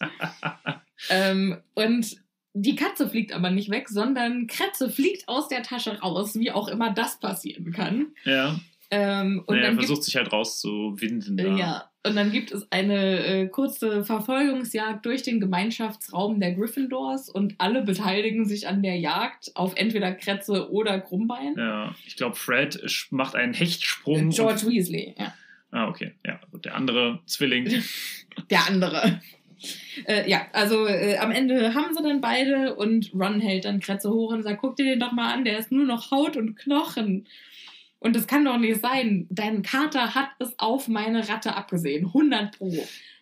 ähm, und die Katze fliegt aber nicht weg, sondern Kretze fliegt aus der Tasche raus, wie auch immer das passieren kann. ja. Ähm, und naja, er dann gibt, versucht sich halt rauszuwinden. Da. äh, ja, und dann gibt es eine äh, kurze Verfolgungsjagd durch den Gemeinschaftsraum der Gryffindors und alle beteiligen sich an der Jagd auf entweder Kretze oder Krummbein. Ja, ich glaube, Fred macht einen Hechtsprung. George und, Weasley, ja. ah, okay. Ja, der andere Zwilling. der andere. Äh, ja, also äh, am Ende haben sie dann beide und Ron hält dann Kretze hoch und sagt, guck dir den doch mal an, der ist nur noch Haut und Knochen. Und das kann doch nicht sein. Dein Kater hat es auf meine Ratte abgesehen. 100 pro.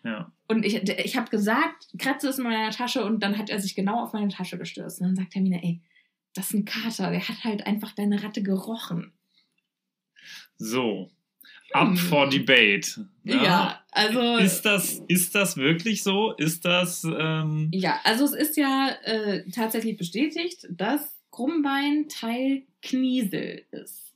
ja. Und ich, ich habe gesagt, Kretze ist in meiner Tasche und dann hat er sich genau auf meine Tasche gestürzt. Und dann sagt Hermine, ey, das ist ein Kater, der hat halt einfach deine Ratte gerochen. So. Up Hm. for debate. Ja, also... Ist das, ist das wirklich so? Ist das. Ähm, Ja, also es ist ja äh, tatsächlich bestätigt, dass Krummbein Teil Kniesel ist.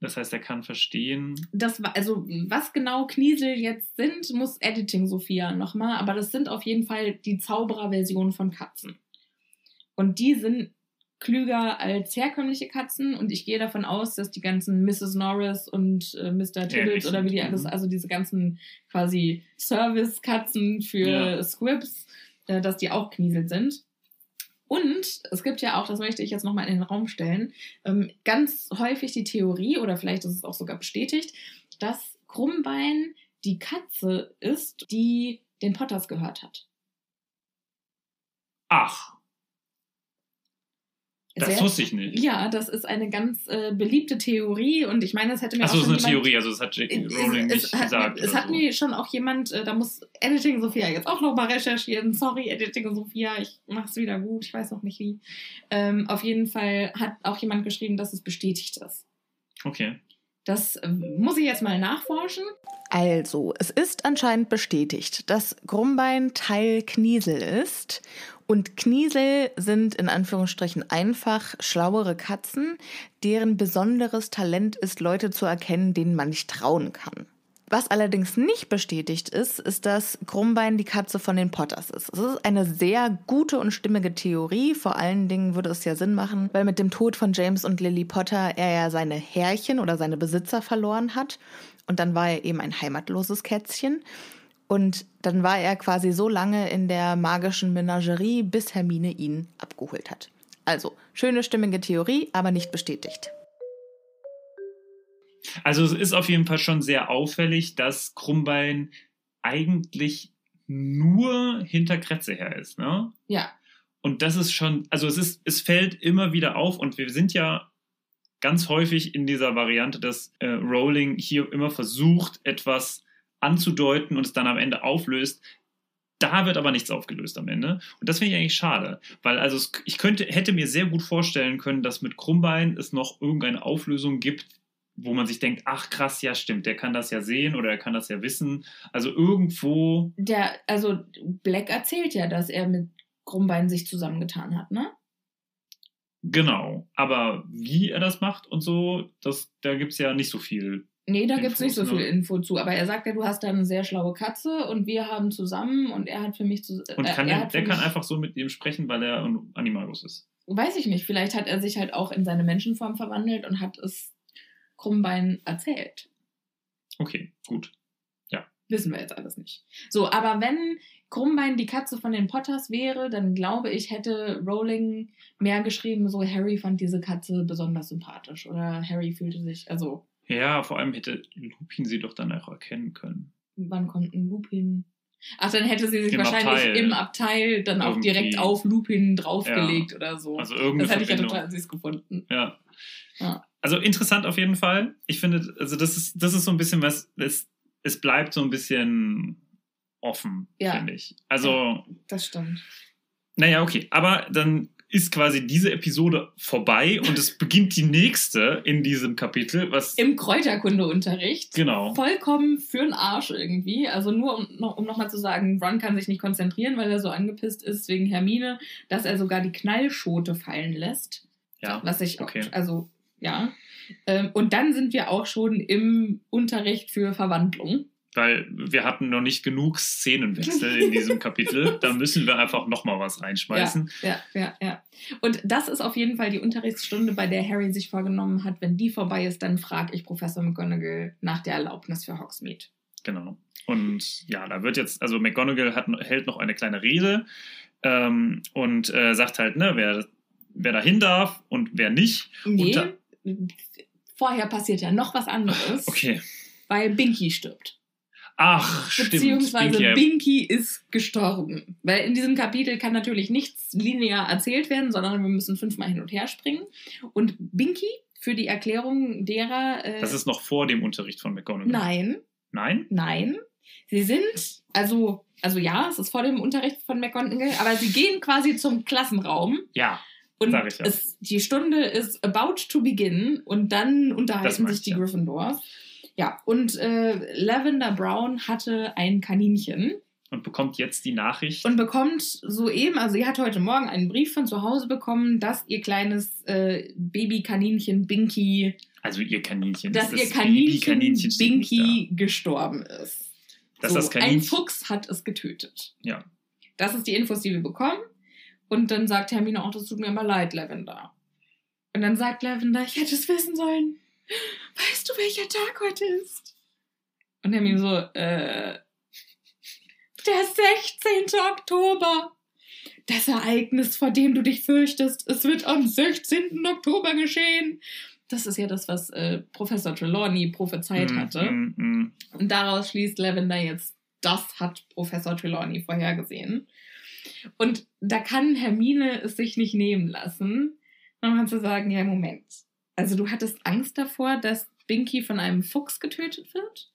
Das heißt, er kann verstehen. Das war, also was genau Kniesel jetzt sind, muss Editing Sophia nochmal, aber das sind auf jeden Fall die Zauberer-Version von Katzen. Und die sind klüger als herkömmliche Katzen und ich gehe davon aus, dass die ganzen Mrs. Norris und äh, Mr. Ähnlich oder wie die alles, mhm. also diese ganzen quasi Service-Katzen für Ja. Squibs, äh, dass die auch Kniesel sind. Und es gibt ja auch, das möchte ich jetzt nochmal in den Raum stellen, ähm, ganz häufig die Theorie, oder vielleicht ist es auch sogar bestätigt, dass Krummbein die Katze ist, die den Potters gehört hat. Ach, das Sehr- wusste ich nicht. Ja, das ist eine ganz äh, beliebte Theorie und ich meine, das hätte mir Achso, auch schon ist eine jemand, Theorie, also das hat J.K. Es- Rowling es, nicht hat, gesagt. Es hat so. mir schon auch jemand, äh, da muss Editing Sophia jetzt auch nochmal recherchieren. Sorry, Editing Sophia, ich mach's wieder gut, ich weiß noch nicht wie. Ähm, auf jeden Fall hat auch jemand geschrieben, dass es bestätigt ist. Okay. Das äh, muss ich jetzt mal nachforschen. Also, es ist anscheinend bestätigt, dass Krummbein Teil Kniesel ist. Und Kniesel sind in Anführungsstrichen einfach schlauere Katzen, deren besonderes Talent ist, Leute zu erkennen, denen man nicht trauen kann. Was allerdings nicht bestätigt ist, ist, dass Krummbein die Katze von den Potters ist. Es ist eine sehr gute und stimmige Theorie. Vor allen Dingen würde es ja Sinn machen, weil mit dem Tod von James und Lily Potter er ja seine Herrchen oder seine Besitzer verloren hat. Und dann war er eben ein heimatloses Kätzchen. Und dann war er quasi so lange in der magischen Menagerie, bis Hermine ihn abgeholt hat. Also, schöne stimmige Theorie, aber nicht bestätigt. Also es ist auf jeden Fall schon sehr auffällig, dass Krummbein eigentlich nur hinter Kretze her ist, ne? Ja, Und das ist schon, also es ist, es fällt immer wieder auf und wir sind ja ganz häufig in dieser Variante, dass äh, Rowling hier immer versucht, etwas anzudeuten und es dann am Ende auflöst. Da wird aber nichts aufgelöst am Ende. Und das finde ich eigentlich schade. Weil also es, ich könnte, hätte mir sehr gut vorstellen können, dass mit Krummbein es noch irgendeine Auflösung gibt, wo man sich denkt, ach krass, ja stimmt, der kann das ja sehen oder er kann das ja wissen. Also irgendwo, der, also Black erzählt ja, dass er mit Krummbein sich zusammengetan hat, ne? genau. Aber wie er das macht und so, das, da gibt es ja nicht so viel. Nee, da Infos, gibt's nicht so viel? Info zu. Aber er sagt ja, du hast da eine sehr schlaue Katze und wir haben zusammen und er hat für mich zu. Und äh, kann er der, kann einfach so mit ihm sprechen, weil er ein Animagus ist. Weiß ich nicht. Vielleicht hat er sich halt auch in seine Menschenform verwandelt und hat es Krummbein erzählt. Okay, gut. Ja, Wissen wir jetzt alles nicht. So, aber wenn Krummbein die Katze von den Potters wäre, dann glaube ich, hätte Rowling mehr geschrieben, so Harry fand diese Katze besonders sympathisch oder Harry fühlte sich, also Ja, vor allem hätte Lupin sie doch dann auch erkennen können. wann kommt ein Lupin? Ach, dann hätte sie sich Im wahrscheinlich Abteil. im Abteil dann auch Irgendwie. direkt auf Lupin draufgelegt oder so. Also irgendeine das hätte ich ja Verbindung. total süß gefunden. Ja. Ja. Also interessant auf jeden Fall. Ich finde, also das ist, das ist so ein bisschen was, es, es bleibt so ein bisschen offen, Ja. finde ich. Also, Das stimmt. naja, okay. Aber dann ist quasi diese Episode vorbei und es beginnt die nächste in diesem Kapitel, was Im Kräuterkundeunterricht. genau. Vollkommen für'n Arsch irgendwie. Also nur um, noch- um nochmal zu sagen, Ron kann sich nicht konzentrieren, weil er so angepisst ist wegen Hermine, dass er sogar die Knallschote fallen lässt. Ja, Was ich, okay. also, ja. Ähm, Und dann sind wir auch schon im Unterricht für Verwandlung. Weil wir hatten noch nicht genug Szenenwechsel in diesem Kapitel. Da müssen wir einfach nochmal was reinschmeißen. Ja, ja, ja. Und das ist auf jeden Fall die Unterrichtsstunde, bei der Harry sich vorgenommen hat, wenn die vorbei ist, dann frage ich Professor McGonagall nach der Erlaubnis für Hogsmeade. Genau. Und ja, da wird jetzt, also McGonagall hat, hält noch eine kleine Rede ähm, und äh, sagt halt, ne, wer, wer dahin darf und wer nicht. Nee, da- vorher passiert ja noch was anderes, Okay. weil Binky stirbt. Ach, stimmt. Beziehungsweise Binky, Binky ist gestorben. Weil in diesem Kapitel kann natürlich nichts linear erzählt werden, sondern wir müssen fünfmal hin und her springen. Und Binky, für die Erklärung derer. Äh, Das ist noch vor dem Unterricht von McGonagall. nein, Nein? nein. Sie sind, also, also ja, es ist vor dem Unterricht von McGonagall, aber sie gehen quasi zum Klassenraum. Ja. Und ja. es, die Stunde ist about to begin und dann unterhalten sich ich, die ja. Gryffindors. Ja, und äh, Lavender Brown hatte ein Kaninchen Und bekommt jetzt die Nachricht. und bekommt soeben, also sie hat heute Morgen einen Brief von zu Hause bekommen, dass ihr kleines äh, Babykaninchen Binky, also ihr Kaninchen. dass das ihr Kaninchen nicht Binky gestorben ist. Dass so, das ein Kaninchen. Fuchs hat es getötet. Ja. Das ist die Infos, die wir bekommen. Und dann sagt Hermine auch, das tut mir aber leid, Lavender. Und dann sagt Lavender, ich hätte es wissen sollen. Weißt du, welcher Tag heute ist? Und Hermine so, äh, der 16. Oktober. Das Ereignis, vor dem du dich fürchtest, es wird am 16. Oktober geschehen. Das ist ja das, was äh, Professor Trelawney prophezeit Mm, hatte. mm, mm. Und daraus schließt Lavender jetzt, das hat Professor Trelawney vorhergesehen. Und da kann Hermine es sich nicht nehmen lassen, nochmal zu sagen, ja, Moment. Also du hattest Angst davor, dass Binky von einem Fuchs getötet wird?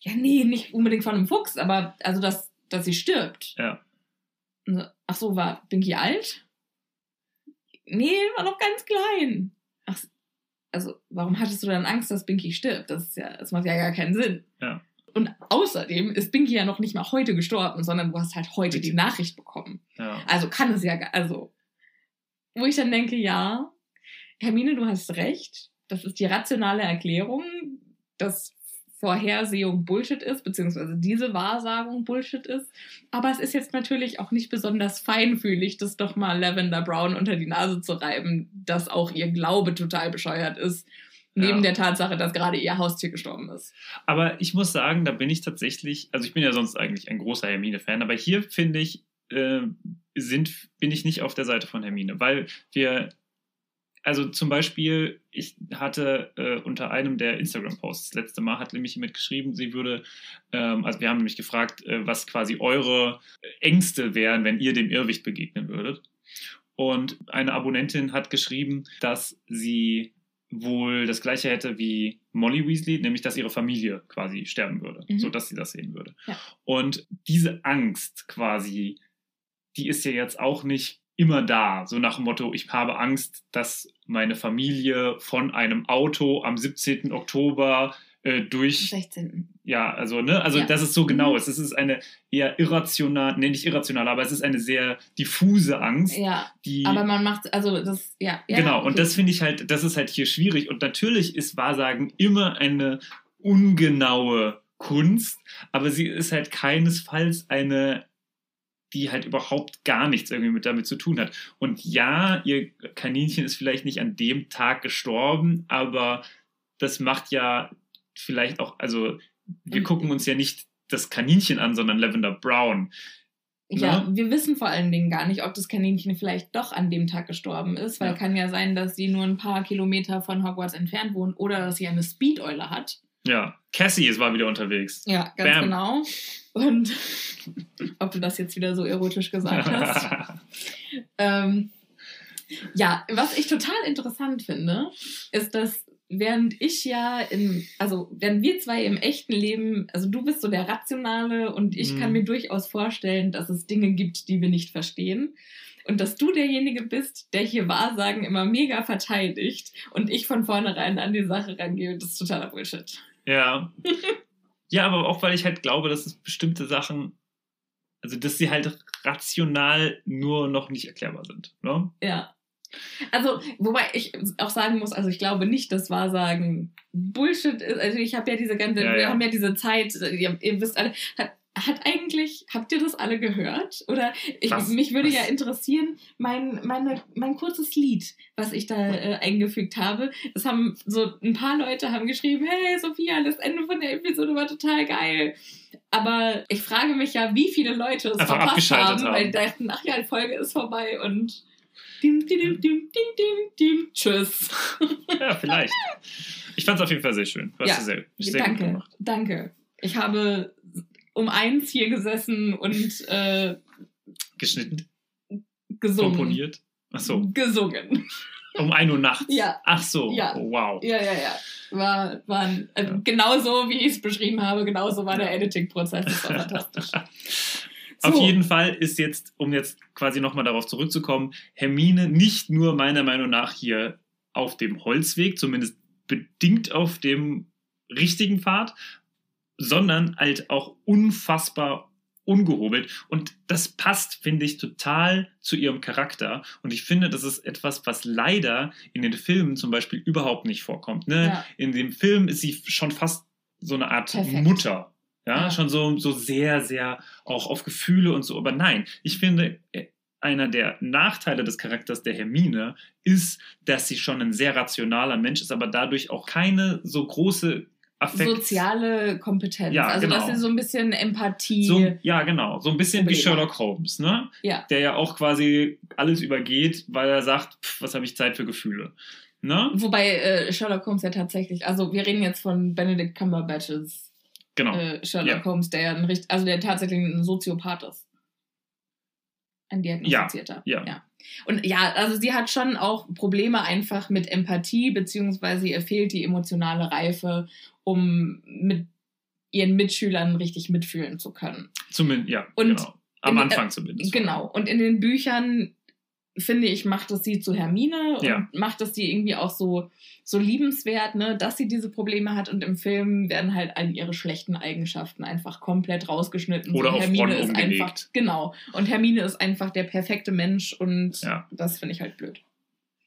Ja, nee, nicht unbedingt von einem Fuchs, aber also dass, dass sie stirbt. Ja. Ach so, war Binky alt? Nee, war noch ganz klein. Ach, also warum hattest du dann Angst, dass Binky stirbt? Das ist ja, das macht ja gar keinen Sinn. Ja. Und außerdem ist Binky ja noch nicht mal heute gestorben, sondern du hast halt heute die Nachricht bekommen. ja. Also kann es ja, also, wo ich dann denke, ja, Hermine, du hast recht. Das ist die rationale Erklärung, dass Vorhersehung Bullshit ist, beziehungsweise diese Wahrsagung Bullshit ist. Aber es ist jetzt natürlich auch nicht besonders feinfühlig, das doch mal Lavender Brown unter die Nase zu reiben, dass auch ihr Glaube total bescheuert ist. Neben Ja. der Tatsache, dass gerade ihr Haustier gestorben ist. Aber ich muss sagen, da bin ich tatsächlich, also ich bin ja sonst eigentlich ein großer Hermine-Fan, aber hier finde ich, äh, sind, bin ich nicht auf der Seite von Hermine, weil wir, also zum Beispiel, ich hatte äh, unter einem der Instagram-Posts, das letzte Mal hat nämlich jemand geschrieben, sie würde, ähm, also wir haben nämlich gefragt, äh, was quasi eure Ängste wären, wenn ihr dem Irrwicht begegnen würdet. Und eine Abonnentin hat geschrieben, dass sie wohl das gleiche hätte wie Molly Weasley, nämlich dass ihre Familie quasi sterben würde, Mhm. so dass sie das sehen würde. Ja. Und diese Angst quasi, die ist ja jetzt auch nicht immer da, so nach dem Motto, ich habe Angst, dass meine Familie von einem Auto am 17. Oktober äh, durch 16. ja, also, ne, also Ja. das ist so genau Mhm. ist. Es ist eine eher irrational, nee, nicht irrational, aber es ist eine sehr diffuse Angst, Ja, die. aber man macht, also das, ja. ja genau, okay. und das finde ich halt, das ist halt hier schwierig. Und natürlich ist Wahrsagen immer eine ungenaue Kunst, aber sie ist halt keinesfalls eine, die halt überhaupt gar nichts irgendwie mit damit zu tun hat. Und ja, ihr Kaninchen ist vielleicht nicht an dem Tag gestorben, aber das macht ja vielleicht auch, also wir Und- gucken uns ja nicht das Kaninchen an, sondern Lavender Brown. Ja, Ne? wir wissen vor allen Dingen gar nicht, ob das Kaninchen vielleicht doch an dem Tag gestorben ist, weil Ja. kann ja sein, dass sie nur ein paar Kilometer von Hogwarts entfernt wohnt oder dass sie eine Speedeule hat. Ja, Cassie ist war wieder unterwegs. Ja, ganz Bam. genau. Und ob du das jetzt wieder so erotisch gesagt hast. ähm, ja, was ich total interessant finde, ist, dass während ich ja in, also während wir zwei im echten Leben, also du bist so der Rationale und ich Mhm. kann mir durchaus vorstellen, dass es Dinge gibt, die wir nicht verstehen. Und dass du derjenige bist, der hier Wahrsagen immer mega verteidigt und ich von vornherein an die Sache rangehe, das ist totaler Bullshit. Ja. ja, aber auch weil ich halt glaube, dass es bestimmte Sachen, also dass sie halt rational nur noch nicht erklärbar sind. Ne? Ja. Also, wobei ich auch sagen muss, also ich glaube nicht, dass Wahrsagen Bullshit ist. Also ich habe ja diese ganze, Ja, wir ja. haben ja diese Zeit, ihr, ihr wisst alle, hat, hat eigentlich, habt ihr das alle gehört? Oder ich, Was? mich würde Was? ja interessieren, mein, meine, mein kurzes Lied, was ich da äh, eingefügt habe. Das haben so ein paar Leute haben geschrieben, hey Sophia, das Ende von der Episode war total geil. Aber ich frage mich ja, wie viele Leute es Einfach verpasst haben, weil die dachten, ach ja, die Folge ist vorbei und dim, dim, dim, tschüss. Ja, vielleicht. Ich fand es auf jeden Fall sehr schön. Du hast Ja, es sehr, sehr gut danke, gemacht. danke. Ich habe um eins hier gesessen und äh, Geschnitten, gesungen. komponiert. Ach so, Gesungen. um 1 Uhr nachts. Ja. Ach so, Ja. oh, wow. Ja, ja, ja. War, war äh, Ja. genauso, wie ich es beschrieben habe, genauso war der Editing-Prozess. Das war fantastisch. Auf So. jeden Fall ist jetzt, um jetzt quasi nochmal darauf zurückzukommen, Hermine nicht nur meiner Meinung nach hier auf dem Holzweg, zumindest bedingt auf dem richtigen Pfad, sondern halt auch unfassbar ungehobelt. Und das passt, finde ich, total zu ihrem Charakter. Und ich finde, das ist etwas, was leider in den Filmen zum Beispiel überhaupt nicht vorkommt. Ne? Ja. In dem Film ist sie schon fast so eine Art Perfekt. Mutter. Ja, Ja. schon so, so sehr, sehr auch auf Gefühle und so. Aber nein, ich finde, äh, einer der Nachteile des Charakters der Hermine ist, dass sie schon ein sehr rationaler Mensch ist, aber dadurch auch keine so große Affekt. Soziale Kompetenz. Ja, also, dass genau. sie so ein bisschen Empathie. So, ja, genau. So ein bisschen wie. Sherlock Holmes, ne? ja. Der ja auch quasi alles übergeht, weil er sagt, pff, was habe ich Zeit für Gefühle. Ne? Wobei äh, Sherlock Holmes ja tatsächlich, also wir reden jetzt von Benedict Cumberbatches Genau. äh, Sherlock Ja. Holmes, der ja ein also der tatsächlich ein Soziopath ist. Ein diagnostizierter. Ja, ja. Und ja, also sie hat schon auch Probleme einfach mit Empathie, beziehungsweise ihr fehlt die emotionale Reife, um mit ihren Mitschülern richtig mitfühlen zu können. Zumindest, ja, Und genau. Am in- Anfang zumindest. Genau. Und in den Büchern finde ich, macht es sie zu Hermine und Ja. macht es sie irgendwie auch so, so liebenswert, ne, dass sie diese Probleme hat. Und im Film werden halt all ihre schlechten Eigenschaften einfach komplett rausgeschnitten. Oder so, auf Hermine Ron ist umgelegt. einfach, genau. Und Hermine ist einfach der perfekte Mensch und Ja. das finde ich halt blöd.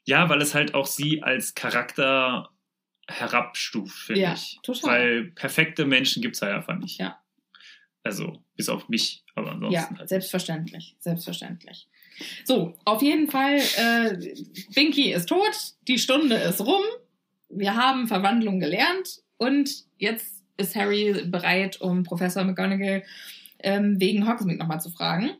Ja, weil es halt auch sie als Charakter herabstuft, finde Ja, ich. total. Weil perfekte Menschen gibt es halt einfach nicht. Ja. Also, bis auf mich, aber ansonsten. Ja, halt. selbstverständlich, selbstverständlich. So, auf jeden Fall, äh, Binky ist tot, die Stunde ist rum, wir haben Verwandlung gelernt und jetzt ist Harry bereit, um Professor McGonagall ähm, wegen Hogsmeade nochmal zu fragen.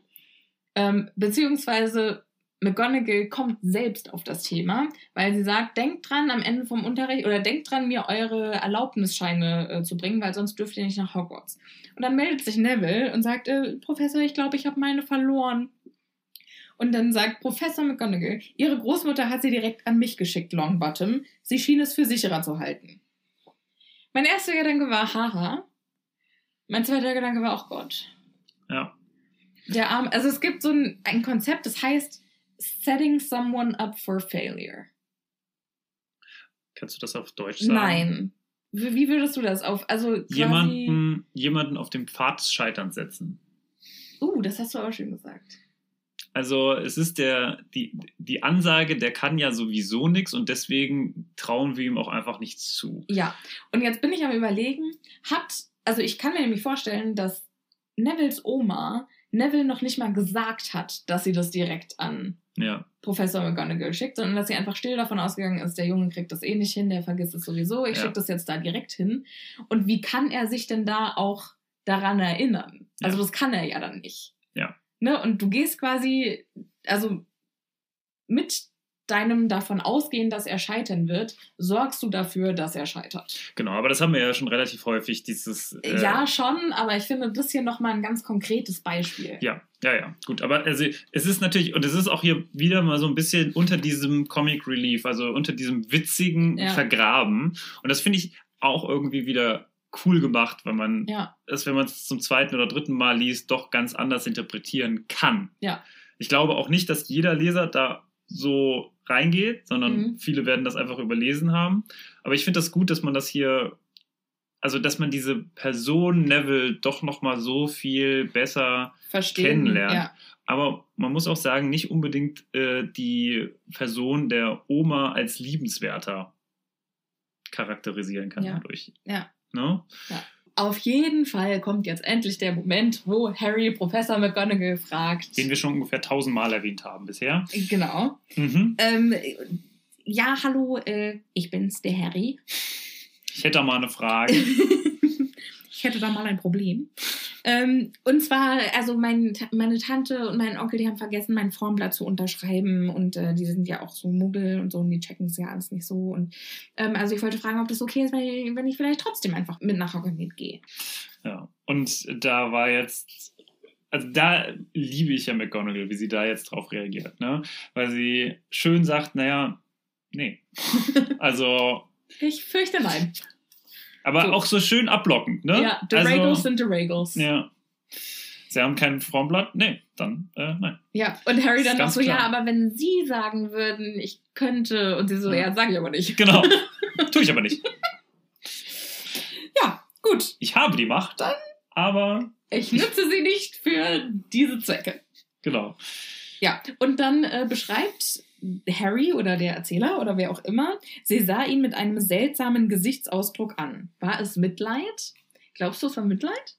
Ähm, beziehungsweise McGonagall kommt selbst auf das Thema, weil sie sagt, denkt dran am Ende vom Unterricht oder denkt dran, mir eure Erlaubnisscheine äh, zu bringen, weil sonst dürft ihr nicht nach Hogwarts. Und dann meldet sich Neville und sagt, äh, Professor, ich glaube, ich habe meine verloren. Und dann sagt Professor McGonagall, ihre Großmutter hat sie direkt an mich geschickt, Longbottom. Sie schien es für sicherer zu halten. Mein erster Gedanke war, haha. Mein zweiter Gedanke war, auch Gott. Ja. Der Arm, also es gibt so ein, ein Konzept, das heißt setting someone up for failure. Kannst du das auf Deutsch sagen? Nein. Wie, wie würdest du das auf, also Jemanden, jemanden auf dem Pfad des Scheiterns setzen. uh, das hast du auch schön gesagt. Also es ist der, die, die Ansage, der kann ja sowieso nichts und deswegen trauen wir ihm auch einfach nichts zu. Ja, und jetzt bin ich am überlegen, hat, also ich kann mir nämlich vorstellen, dass Nevilles Oma Neville noch nicht mal gesagt hat, dass sie das direkt an Ja. Professor McGonagall schickt, sondern dass sie einfach still davon ausgegangen ist, der Junge kriegt das eh nicht hin, der vergisst es sowieso, ich Ja. schicke das jetzt da direkt hin. Und wie kann er sich denn da auch daran erinnern. Also Ja. das kann er ja dann nicht. Ja. Ne? Und du gehst quasi, also mit deinem davon ausgehen, dass er scheitern wird, sorgst du dafür, dass er scheitert. Genau, aber das haben wir ja schon relativ häufig, dieses. äh, ja, schon, aber ich finde das hier nochmal ein ganz konkretes Beispiel. Ja, ja, ja, gut. Aber also, es ist natürlich, und es ist auch hier wieder mal so ein bisschen unter diesem Comic Relief, also unter diesem witzigen Ja. Vergraben. Und das finde ich auch irgendwie wieder cool gemacht, weil man Ja, es, wenn man es zum zweiten oder dritten Mal liest, doch ganz anders interpretieren kann. Ja. Ich glaube auch nicht, dass jeder Leser da so reingeht, sondern Mhm. viele werden das einfach überlesen haben. Aber ich finde das gut, dass man das hier, also dass man diese Person Neville doch noch mal so viel besser verstehen. Kennenlernen. Ja, aber man muss auch sagen, nicht unbedingt äh, die Person der Oma als liebenswerter charakterisieren kann Ja. dadurch. ja. Ne? Auf jeden Fall kommt jetzt endlich der Moment, wo Harry Professor McGonagall fragt. Den wir schon ungefähr tausendmal erwähnt haben bisher. Genau. Mhm. Ähm, ja, hallo, äh, ich bin's, der Harry. Ich hätte da mal eine Frage. ich hätte da mal ein Problem. Ähm, und zwar, also mein, meine Tante und mein Onkel, die haben vergessen, mein Formblatt zu unterschreiben. Und äh, die sind ja auch so Muggel und so und die checken es ja alles nicht so. Und ähm, also ich wollte fragen, ob das okay ist, wenn, ich vielleicht trotzdem einfach mit nach Hogsmeade gehe. Ja. Und da war jetzt, also da liebe ich ja McGonagall, wie sie da jetzt drauf reagiert, ne? Weil sie schön sagt, naja, nee. Also, Ich fürchte nein. Aber So. auch so schön ablockend, ne? Ja, the also, Regals sind the Regals. Ja. Sie haben kein Formblatt? Nee, dann, äh, nein. Ja, und Harry dann noch so, klar. ja, aber wenn Sie sagen würden, ich könnte, und sie so, Ja. ja, sage ich aber nicht. Genau. Tue ich aber nicht. Ja, gut. Ich habe die Macht, Dann- aber Ich nutze sie nicht für diese Zwecke. genau. Ja, und dann äh, beschreibt Harry oder der Erzähler oder wer auch immer, sie sah ihn mit einem seltsamen Gesichtsausdruck an. War es Mitleid? Glaubst du, es war Mitleid?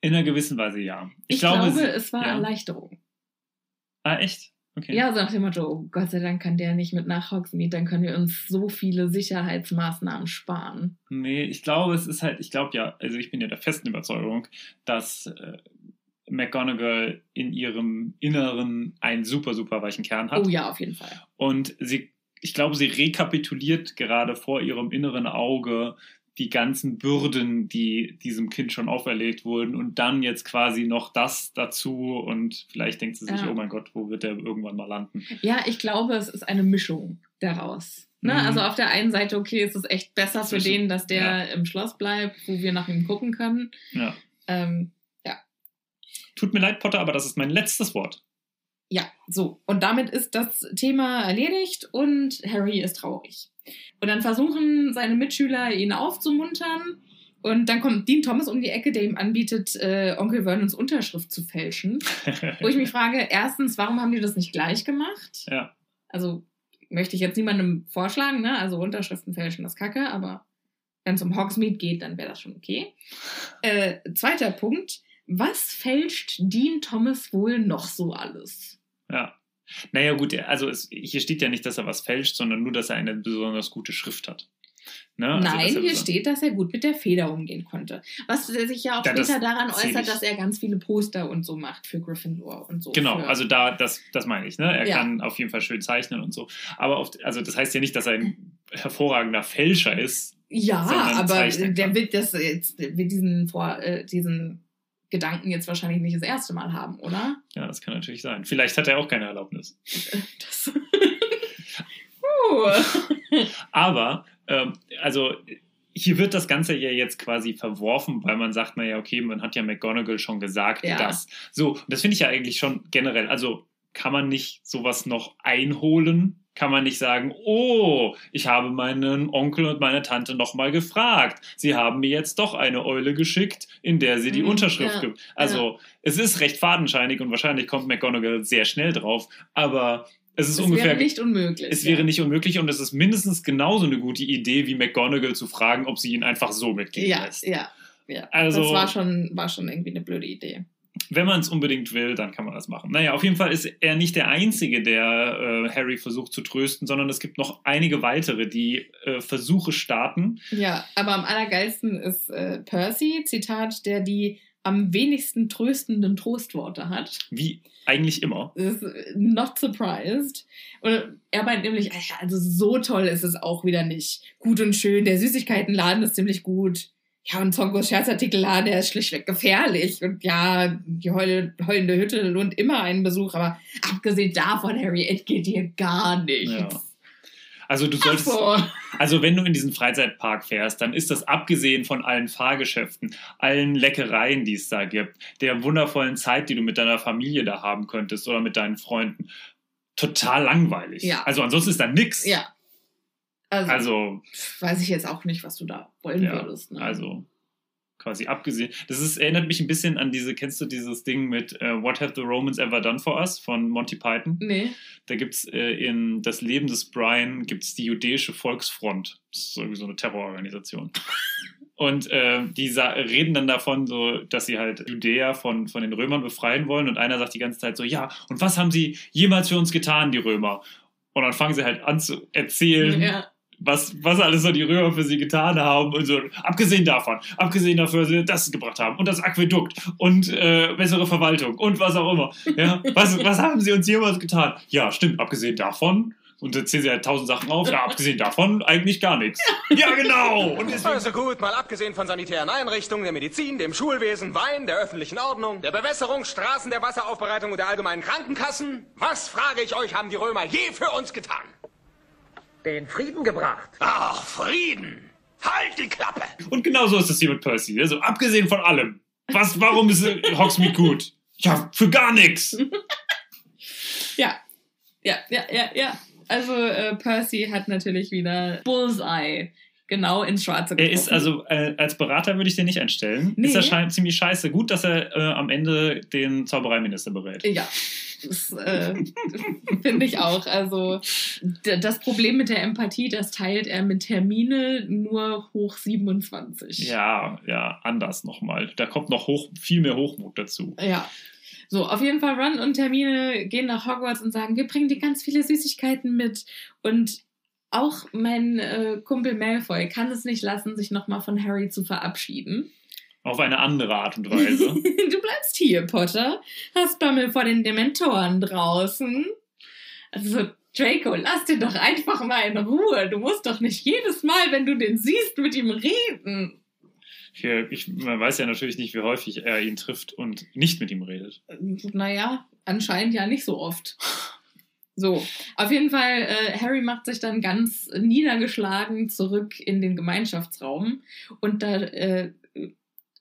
In einer gewissen Weise ja. Ich, glaube, glaube, sie- es war ja. Erleichterung. Ah, echt? Okay. Ja, so nach dem Motto, oh Gott sei Dank kann der nicht mit nach Hogsmeade, dann können wir uns so viele Sicherheitsmaßnahmen sparen. Nee, ich glaube, es ist halt, ich glaube ja, also ich bin ja der festen Überzeugung, dass äh, McGonagall in ihrem Inneren einen super, super weichen Kern hat. Oh ja, auf jeden Fall. Und sie, ich glaube, sie rekapituliert gerade vor ihrem inneren Auge die ganzen Bürden, die diesem Kind schon auferlegt wurden und dann jetzt quasi noch das dazu und vielleicht denkt sie sich, Ja. oh mein Gott, wo wird der irgendwann mal landen? Ja, ich glaube, es ist eine Mischung daraus. Ne? Mhm. Also auf der einen Seite, okay, es ist echt besser für Zwischen- den, dass der ja. im Schloss bleibt, wo wir nach ihm gucken können. Ja. Ähm, Tut mir leid, Potter, aber das ist mein letztes Wort. ja, so. Und damit ist das Thema erledigt und Harry ist traurig. Und dann versuchen seine Mitschüler, ihn aufzumuntern. Und dann kommt Dean Thomas um die Ecke, der ihm anbietet, äh, Onkel Vernons Unterschrift zu fälschen. Wo ich mich frage, erstens, warum haben die das nicht gleich gemacht? ja. also möchte ich jetzt niemandem vorschlagen, ne? Also Unterschriften fälschen das Kacke, aber wenn es um Hogsmeade geht, dann wäre das schon okay. Äh, zweiter Punkt. Was fälscht Dean Thomas wohl noch so alles? Ja. Naja, gut, also es, hier steht ja nicht, dass er was fälscht, sondern nur, dass er eine besonders gute Schrift hat. Ne? Also, Nein, er hier beson- steht, dass er gut mit der Feder umgehen konnte. Was sich ja auch das später daran äußert, dass er ganz viele Poster und so macht für Gryffindor und so. Genau, also da, das, das meine ich, ne? Er Ja. kann auf jeden Fall schön zeichnen und so. Aber oft, also das heißt ja nicht, dass er ein hervorragender Fälscher ist. Ja, aber der wird das jetzt, wird diesen, vor, äh, diesen Gedanken jetzt wahrscheinlich nicht das erste Mal haben, oder? Ja, das kann natürlich sein. Vielleicht hat er auch keine Erlaubnis. Das. uh. Aber, ähm, also hier wird das Ganze ja jetzt quasi verworfen, weil man sagt, naja, okay, man hat ja McGonagall schon gesagt, Ja. das. So, das finde ich ja eigentlich schon generell, also kann man nicht sowas noch einholen? Kann man nicht sagen, oh, ich habe meinen Onkel und meine Tante nochmal gefragt. Sie haben mir jetzt doch eine Eule geschickt, in der sie die Mhm, Unterschrift ja, gibt. Also, es ist recht fadenscheinig und wahrscheinlich kommt McGonagall sehr schnell drauf, aber es ist Es ungefähr wäre nicht unmöglich. es ja. wäre nicht unmöglich und es ist mindestens genauso eine gute Idee, wie McGonagall zu fragen, ob sie ihn einfach so mitgehen Ja, lässt. ja, ja. Also- das war schon, war schon irgendwie eine blöde Idee. Wenn man es unbedingt will, dann kann man das machen. Naja, auf jeden Fall ist er nicht der Einzige, der äh, Harry versucht zu trösten, sondern es gibt noch einige weitere, die äh, Versuche starten. Ja, aber am allergeilsten ist äh, Percy, Zitat, der die am wenigsten tröstenden Trostworte hat. Wie eigentlich immer. Ist not surprised. Und er meint nämlich, also so toll ist es auch wieder nicht. Gut und schön, der Süßigkeitenladen ist ziemlich gut. Ja, und Zongos Scherzartikelladen, der ist schlichtweg gefährlich. Und ja, die heul heulende Hütte lohnt immer einen Besuch, aber abgesehen davon, Harry, es geht dir gar nichts. Ja. Also du solltest, so. also wenn du in diesen Freizeitpark fährst, dann ist das abgesehen von allen Fahrgeschäften, allen Leckereien, die es da gibt, der wundervollen Zeit, die du mit deiner Familie da haben könntest oder mit deinen Freunden, total langweilig. Ja. Also ansonsten ist da nix. Ja. Also, Also, weiß ich jetzt auch nicht, was du da wollen ja, würdest. Ne? also quasi abgesehen. Das ist, erinnert mich ein bisschen an diese, kennst du dieses Ding mit äh, What Have the Romans Ever Done for Us von Monty Python? Nee. Da gibt es äh, in Das Leben des Brian gibt's die jüdische Volksfront. Das ist irgendwie so eine Terrororganisation. Und äh, die reden dann davon, so, dass sie halt Judäa von, von den Römern befreien wollen. Und einer sagt die ganze Zeit so, ja, und was haben sie jemals für uns getan, die Römer? Und dann fangen sie halt an zu erzählen, Ja. Was, was alles so die Römer für sie getan haben. Und so, abgesehen davon, abgesehen dafür, dass sie das gebracht haben und das Aquädukt und äh, bessere Verwaltung und was auch immer. Ja, was, was haben sie uns jemals getan? Ja, stimmt, abgesehen davon. Und dann zählen sie halt tausend Sachen auf. Ja, abgesehen davon eigentlich gar nichts. Ja, genau. Und deswegen, Also gut, mal abgesehen von sanitären Einrichtungen, der Medizin, dem Schulwesen, Wein, der öffentlichen Ordnung, der Bewässerung, Straßen, der Wasseraufbereitung und der allgemeinen Krankenkassen. Was, frage ich euch, haben die Römer je für uns getan? Den Frieden gebracht. Ach, Frieden! Halt die Klappe! und genau so ist es hier mit Percy. Also abgesehen von allem. Was, warum ist äh, Hogsmeade gut? Ja, für gar nichts. Ja, ja, ja, ja, ja. Also äh, Percy hat natürlich wieder Bullseye genau ins Schwarze Er getroffen. ist also, äh, als Berater würde ich den nicht einstellen. Nee. Ist er ziemlich scheiße. Gut, dass er äh, am Ende den Zaubereiminister berät. Ja, das äh, finde ich auch. Also das Problem mit der Empathie, das teilt er mit Hermine nur hoch 27. Ja, ja, anders nochmal. Da kommt noch hoch, viel mehr Hochmut dazu. Ja. So, auf jeden Fall Ron und Hermine gehen nach Hogwarts und sagen, wir bringen dir ganz viele Süßigkeiten mit. Und auch mein äh, Kumpel Malfoy kann es nicht lassen, sich nochmal von Harry zu verabschieden. Auf eine andere Art und Weise. du bleibst hier, Potter. Hast Bammel vor den Dementoren draußen. Also, Draco, lass den doch einfach mal in Ruhe. Du musst doch nicht jedes Mal, wenn du den siehst, mit ihm reden. Hier, ich, man weiß ja natürlich nicht, wie häufig er ihn trifft und nicht mit ihm redet. Naja, anscheinend ja nicht so oft. So, auf jeden Fall, äh, Harry macht sich dann ganz niedergeschlagen zurück in den Gemeinschaftsraum. Und da äh,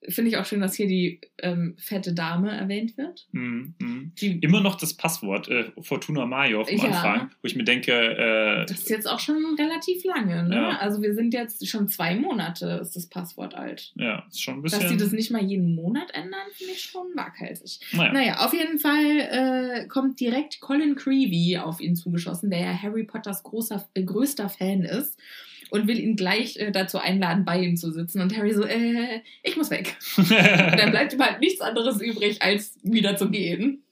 finde ich auch schön, dass hier die ähm, fette Dame erwähnt wird. Mhm. Die, Immer noch das Passwort äh, Fortuna Major am Ja. Anfang, wo ich mir denke, äh, das ist jetzt auch schon relativ lange. Ne? Ja. Also wir sind jetzt schon zwei Monate, ist das Passwort alt. ja, ist schon ein Dass sie bisschen. das nicht mal jeden Monat ändern, finde ich schon waghalsig. naja. Naja, auf jeden Fall äh, kommt direkt Colin Creevy auf ihn zugeschossen, der ja Harry Potters großer, äh, größter Fan ist und will ihn gleich äh, dazu einladen, bei ihm zu sitzen. Und Harry so, äh, ich muss weg. Und dann bleibt ihm halt nichts anderes übrig, als wieder zu gehen.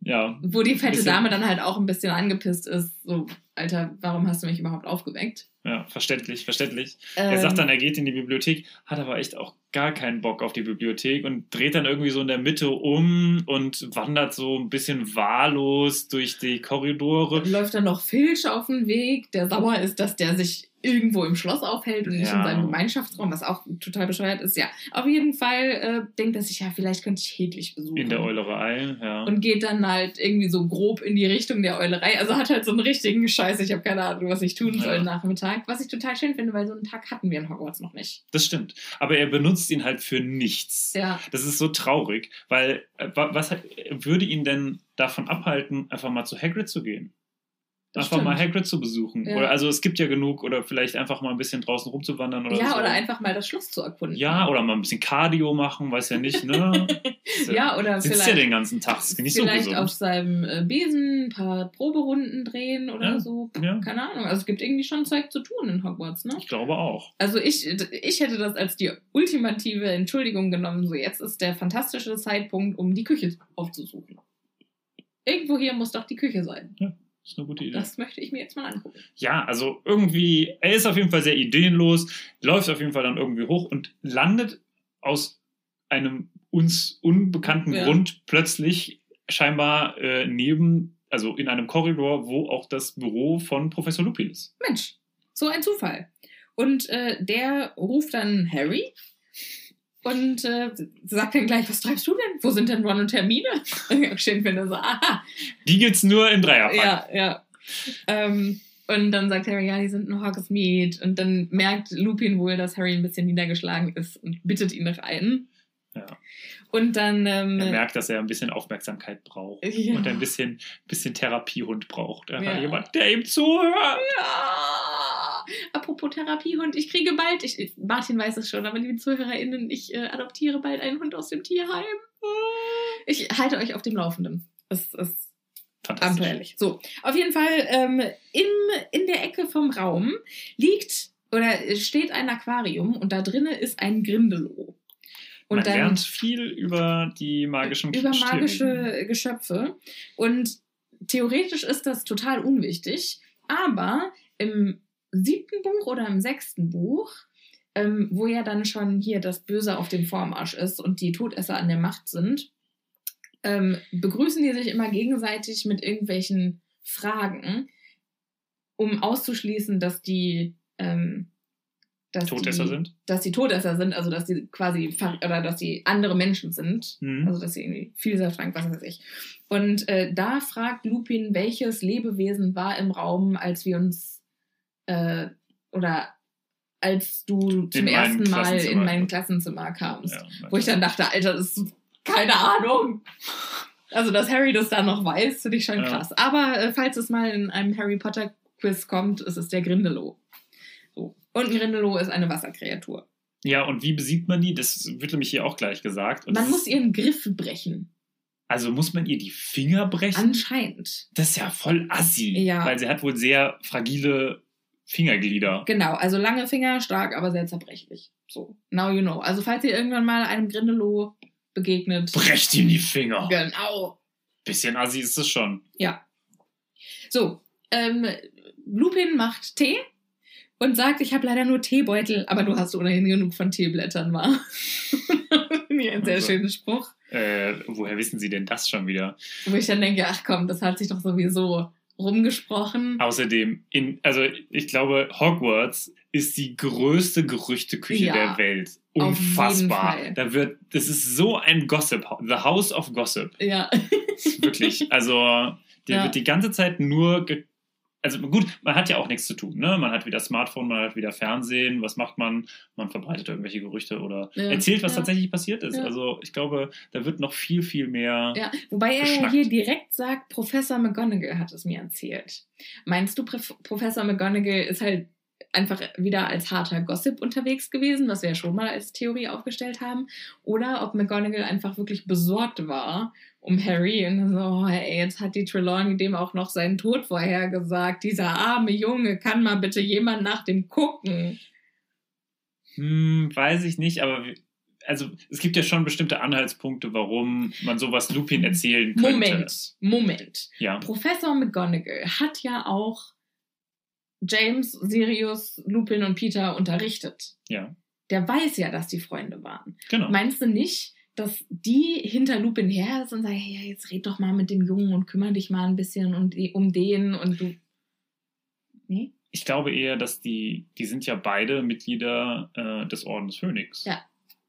ja, Wo die fette Dame dann halt auch ein bisschen angepisst ist. So, Alter, warum hast du mich überhaupt aufgeweckt? ja, verständlich, verständlich. Ähm, Er sagt dann, er geht in die Bibliothek, hat aber echt auch gar keinen Bock auf die Bibliothek und dreht dann irgendwie so in der Mitte um und wandert so ein bisschen wahllos durch die Korridore. läuft dann noch Filch auf den Weg, der sauer ist, dass der sich irgendwo im Schloss aufhält und nicht Ja. in seinem Gemeinschaftsraum, was auch total bescheuert ist. Ja, auf jeden Fall äh, denkt er sich, ja, vielleicht könnte ich Hedwig besuchen. In der Eulerei, ja. Und geht dann halt irgendwie so grob in die Richtung der Eulerei. Also hat halt so einen richtigen Scheiß, ich habe keine Ahnung, was ich tun soll Ja. Nachmittag. Was ich total schön finde, weil so einen Tag hatten wir in Hogwarts noch nicht. Das stimmt. Aber er benutzt ihn halt für nichts. Ja. Das ist so traurig, weil äh, wa- was würde ihn denn davon abhalten, einfach mal zu Hagrid zu gehen? Das einfach mal stimmt. Hagrid zu besuchen. Ja. Oder, also es gibt ja genug, oder vielleicht einfach mal ein bisschen draußen rumzuwandern oder ja, so. oder einfach mal das Schloss zu erkunden. Ja, oder mal ein bisschen Cardio machen, weiß ja nicht, ne? Ja, oder Sitzt ja vielleicht- den ganzen Tag, ist nicht so Vielleicht auf seinem äh, Besen ein paar Proberunden drehen oder Ja, so. ja. Keine Ahnung. Also es gibt irgendwie schon Zeug zu tun in Hogwarts, ne? Ich glaube auch. Also ich, ich hätte das als die ultimative Entschuldigung genommen. So, jetzt ist der fantastische Zeitpunkt, um die Küche aufzusuchen. Irgendwo hier muss doch die Küche sein. Ist eine gute Idee. Das möchte ich mir jetzt mal angucken. Ja, also irgendwie, er ist auf jeden Fall sehr ideenlos, läuft auf jeden Fall dann irgendwie hoch und landet aus einem uns unbekannten Ja. Grund plötzlich scheinbar äh, neben, also in einem Korridor, wo auch das Büro von Professor Lupin ist. Mensch, so ein Zufall. Und äh, der ruft dann Harry und äh, sagt dann gleich, was treibst du denn? Wo sind denn Ron und Hermine? Schön finde so, aha, Die gibt's nur im Dreierpack. Ja, ja. Ähm, und dann sagt Harry, ja, die sind ein Hogsmeade. Und dann merkt Lupin wohl, dass Harry ein bisschen niedergeschlagen ist und bittet ihn nach ein. Ja. Und dann, ähm, Er merkt, dass er ein bisschen Aufmerksamkeit braucht Ja. und ein bisschen, bisschen Therapiehund braucht. Ja. jemand, der ihm zuhört. ja, apropos Therapiehund, ich kriege bald, ich, Martin weiß es schon, aber liebe ZuhörerInnen, ich äh, adoptiere bald einen Hund aus dem Tierheim. Ich halte euch auf dem Laufenden. Es ist Fantastisch. Abenteuerlich. So, auf jeden Fall ähm, im, in der Ecke vom Raum liegt oder steht ein Aquarium und da drinnen ist ein Grindelow. Und Man dann lernt viel über die magischen über magische Geschöpfe. Und theoretisch ist das total unwichtig, aber im siebten Buch oder im sechsten Buch, ähm, wo ja dann schon hier das Böse auf dem Vormarsch ist und die Todesser an der Macht sind, ähm, begrüßen die sich immer gegenseitig mit irgendwelchen Fragen, um auszuschließen, dass die ähm, dass Todesser die, sind? dass die Todesser sind, also dass die quasi oder dass die andere Menschen sind. Mhm. Also dass sie irgendwie vielsagtkrank, was weiß ich. Und äh, da fragt Lupin, welches Lebewesen war im Raum, als wir uns äh, oder als du zum In ersten Mal in mein Klassenzimmer kamst. Ja, Wo ich dann dachte, Alter, das ist keine Ahnung. Also, dass Harry das da noch weiß, finde ich schon Ja. krass. Aber äh, falls es mal in einem Harry Potter Quiz kommt, ist es der Grindelow. So. Und ein Grindelow ist eine Wasserkreatur. Ja, und wie besiegt man die? Das wird nämlich hier auch gleich gesagt. Und Man muss ihren Griff brechen. Also muss man ihr die Finger brechen? Anscheinend. Das ist ja voll assi. Ja. Weil sie hat wohl sehr fragile Fingerglieder. Genau, also lange Finger, stark, aber sehr zerbrechlich. So, now you know. Also, falls ihr irgendwann mal einem Grindelow begegnet. Brecht ihm die Finger. Genau. Bisschen assi ist es schon. Ja. So, ähm, Lupin macht Tee und sagt, ich habe leider nur Teebeutel, aber du hast ohnehin genug von Teeblättern, war. Finde ich ein sehr Also. schöner Spruch. Äh, woher wissen sie denn das schon wieder? Wo ich dann denke, ach komm, das hat sich doch sowieso rumgesprochen. Außerdem, in, also ich glaube, Hogwarts ist die größte Gerüchteküche Ja, der Welt. Unfassbar. Da wird, das ist so ein Gossip, The House of Gossip. Ja. Wirklich. Also, der Ja. wird die ganze Zeit nur. Ge also gut, man hat ja auch nichts zu tun. Ne? Man hat wieder Smartphone, man hat wieder Fernsehen. Was macht man? Man verbreitet irgendwelche Gerüchte oder Ja. erzählt, was Ja. tatsächlich passiert ist. Ja. Also ich glaube, da wird noch viel, viel mehr. Ja, wobei er Geschnackt. hier direkt sagt, Professor McGonagall hat es mir erzählt. Meinst du, Prof Professor McGonagall ist halt einfach wieder als harter Gossip unterwegs gewesen, was wir ja schon mal als Theorie aufgestellt haben? Oder ob McGonagall einfach wirklich besorgt war um Harry und so, oh, ey, jetzt hat die Trelawney dem auch noch seinen Tod vorhergesagt. Dieser arme Junge, kann mal bitte jemand nach dem gucken? Hm, weiß ich nicht, aber also es gibt ja schon bestimmte Anhaltspunkte, warum man sowas Lupin erzählen könnte. Moment, Moment. Ja. Professor McGonagall hat ja auch James, Sirius, Lupin und Peter unterrichtet. Ja, Der weiß ja, dass die Freunde waren. genau. Meinst du nicht, dass die hinter Lupin her ist und sagen, hey, jetzt red doch mal mit dem Jungen und kümmere dich mal ein bisschen um, die, um den und du. Nee? Ich glaube eher, dass die, die sind ja beide Mitglieder äh, des Ordens Phönix. Ja.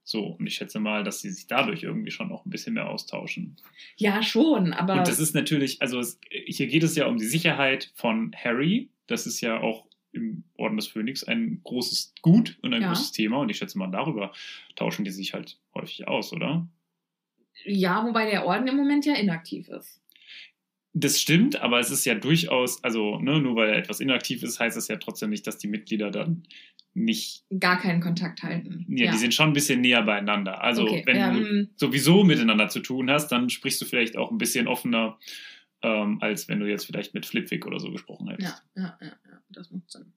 So, und ich schätze mal, dass sie sich dadurch irgendwie schon noch ein bisschen mehr austauschen. Ja, schon, aber. Und das ist natürlich, also es, hier geht es ja um die Sicherheit von Harry. Das ist ja auch im Orden des Phönix ein großes Gut und ein Ja. großes Thema. Und ich schätze mal, darüber tauschen die sich halt häufig aus, oder? ja, wobei der Orden im Moment ja inaktiv ist. Das stimmt, aber es ist ja durchaus, also ne, nur weil er etwas inaktiv ist, heißt es ja trotzdem nicht, dass die Mitglieder dann nicht, Gar keinen Kontakt halten. ja, die sind schon ein bisschen näher beieinander. Also Okay, wenn ja, du mm. sowieso miteinander zu tun hast, dann sprichst du vielleicht auch ein bisschen offener, ähm, als wenn du jetzt vielleicht mit Flipwick oder so gesprochen hättest. Ja, ja, ja, ja, das macht Sinn.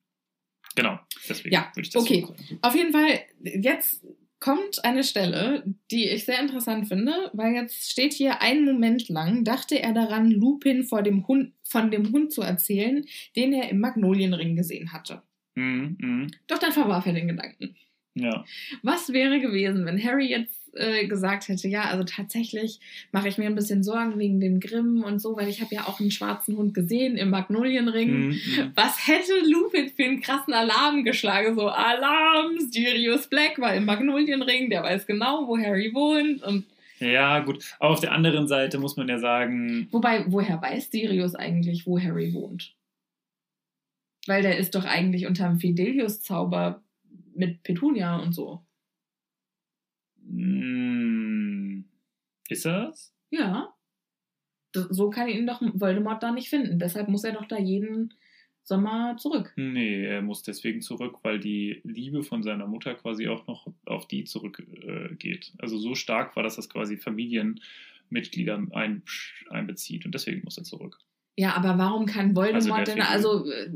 Genau, deswegen Ja, würde ich das okay. sagen. Auf jeden Fall, jetzt kommt eine Stelle, die ich sehr interessant finde, weil jetzt steht hier, einen Moment lang dachte er daran, Lupin vor dem Hund, von dem Hund zu erzählen, den er im Magnolienring gesehen hatte. Mhm, mhm. Doch dann verwarf er den Gedanken. Ja. Was wäre gewesen, wenn Harry jetzt äh, gesagt hätte, ja, also tatsächlich mache ich mir ein bisschen Sorgen wegen dem Grimm und so, weil ich habe ja auch einen schwarzen Hund gesehen im Magnolienring. Mhm, mhm. Was hätte Lupin für einen krassen Alarm geschlagen? So, Alarm, Sirius Black war im Magnolienring, der weiß genau, wo Harry wohnt. Und Ja, gut. Aber auf der anderen Seite muss man ja sagen, wobei, woher weiß Sirius eigentlich, wo Harry wohnt? Weil der ist doch eigentlich unterm Fidelius-Zauber mit Petunia und so. Mh, ist er das? Ja. So kann ihn doch Voldemort da nicht finden. Deshalb muss er doch da jeden Sommer zurück. Nee, er muss deswegen zurück, weil die Liebe von seiner Mutter quasi auch noch auf die zurückgeht. Äh, also so stark war, dass das quasi Familienmitglieder ein, einbezieht und deswegen muss er zurück. Ja, aber warum kann Voldemort Also denn, also äh,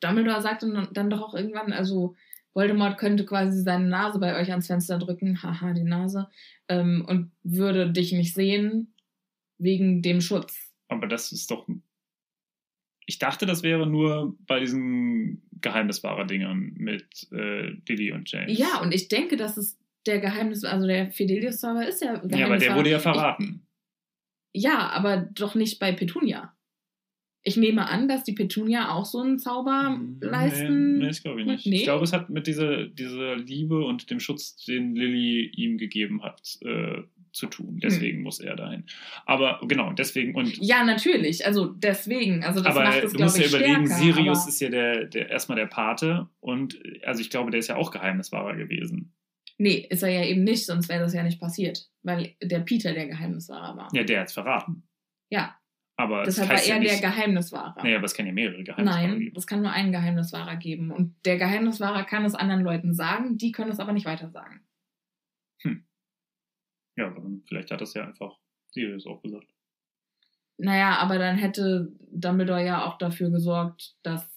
Dumbledore sagt dann, dann doch auch irgendwann, also Voldemort könnte quasi seine Nase bei euch ans Fenster drücken, haha, die Nase, ähm, und würde dich nicht sehen wegen dem Schutz. Aber das ist doch. Ich dachte, das wäre nur bei diesen Geheimniswahrer-Dingern mit äh, Lily und James. Ja, und ich denke, dass es der Geheimnis, also der Fidelius-Zauber ist ja Ja, aber der wurde ja verraten. Ich, ja, aber doch nicht bei Petunia. Ich nehme an, dass die Petunia auch so einen Zauber leisten. Hm, Nee, nee das glaube ich nicht. Nee? Ich glaube, es hat mit dieser, dieser Liebe und dem Schutz, den Lily ihm gegeben hat, äh, zu tun. Deswegen muss er dahin. Aber genau, deswegen und. Ja, natürlich. Also deswegen. Also das aber macht es, du musst ja ich, überlegen, stärker, Sirius ist ja der, der erstmal der Pate und also ich glaube, der ist ja auch Geheimniswahrer gewesen. Nee, ist er ja eben nicht, sonst wäre das ja nicht passiert. Weil der Peter der Geheimniswahrer war. Ja, der hat's verraten. Ja, Aber deshalb war er ja nicht, der Geheimniswahrer. Nee, aber es kann ja mehrere Geheimniswahrer Nein, geben. es kann nur einen Geheimniswahrer geben. Und der Geheimniswahrer kann es anderen Leuten sagen, die können es aber nicht weiter sagen. Ja, aber dann, vielleicht hat das ja einfach Sirius auch gesagt. Naja, aber dann hätte Dumbledore ja auch dafür gesorgt, dass.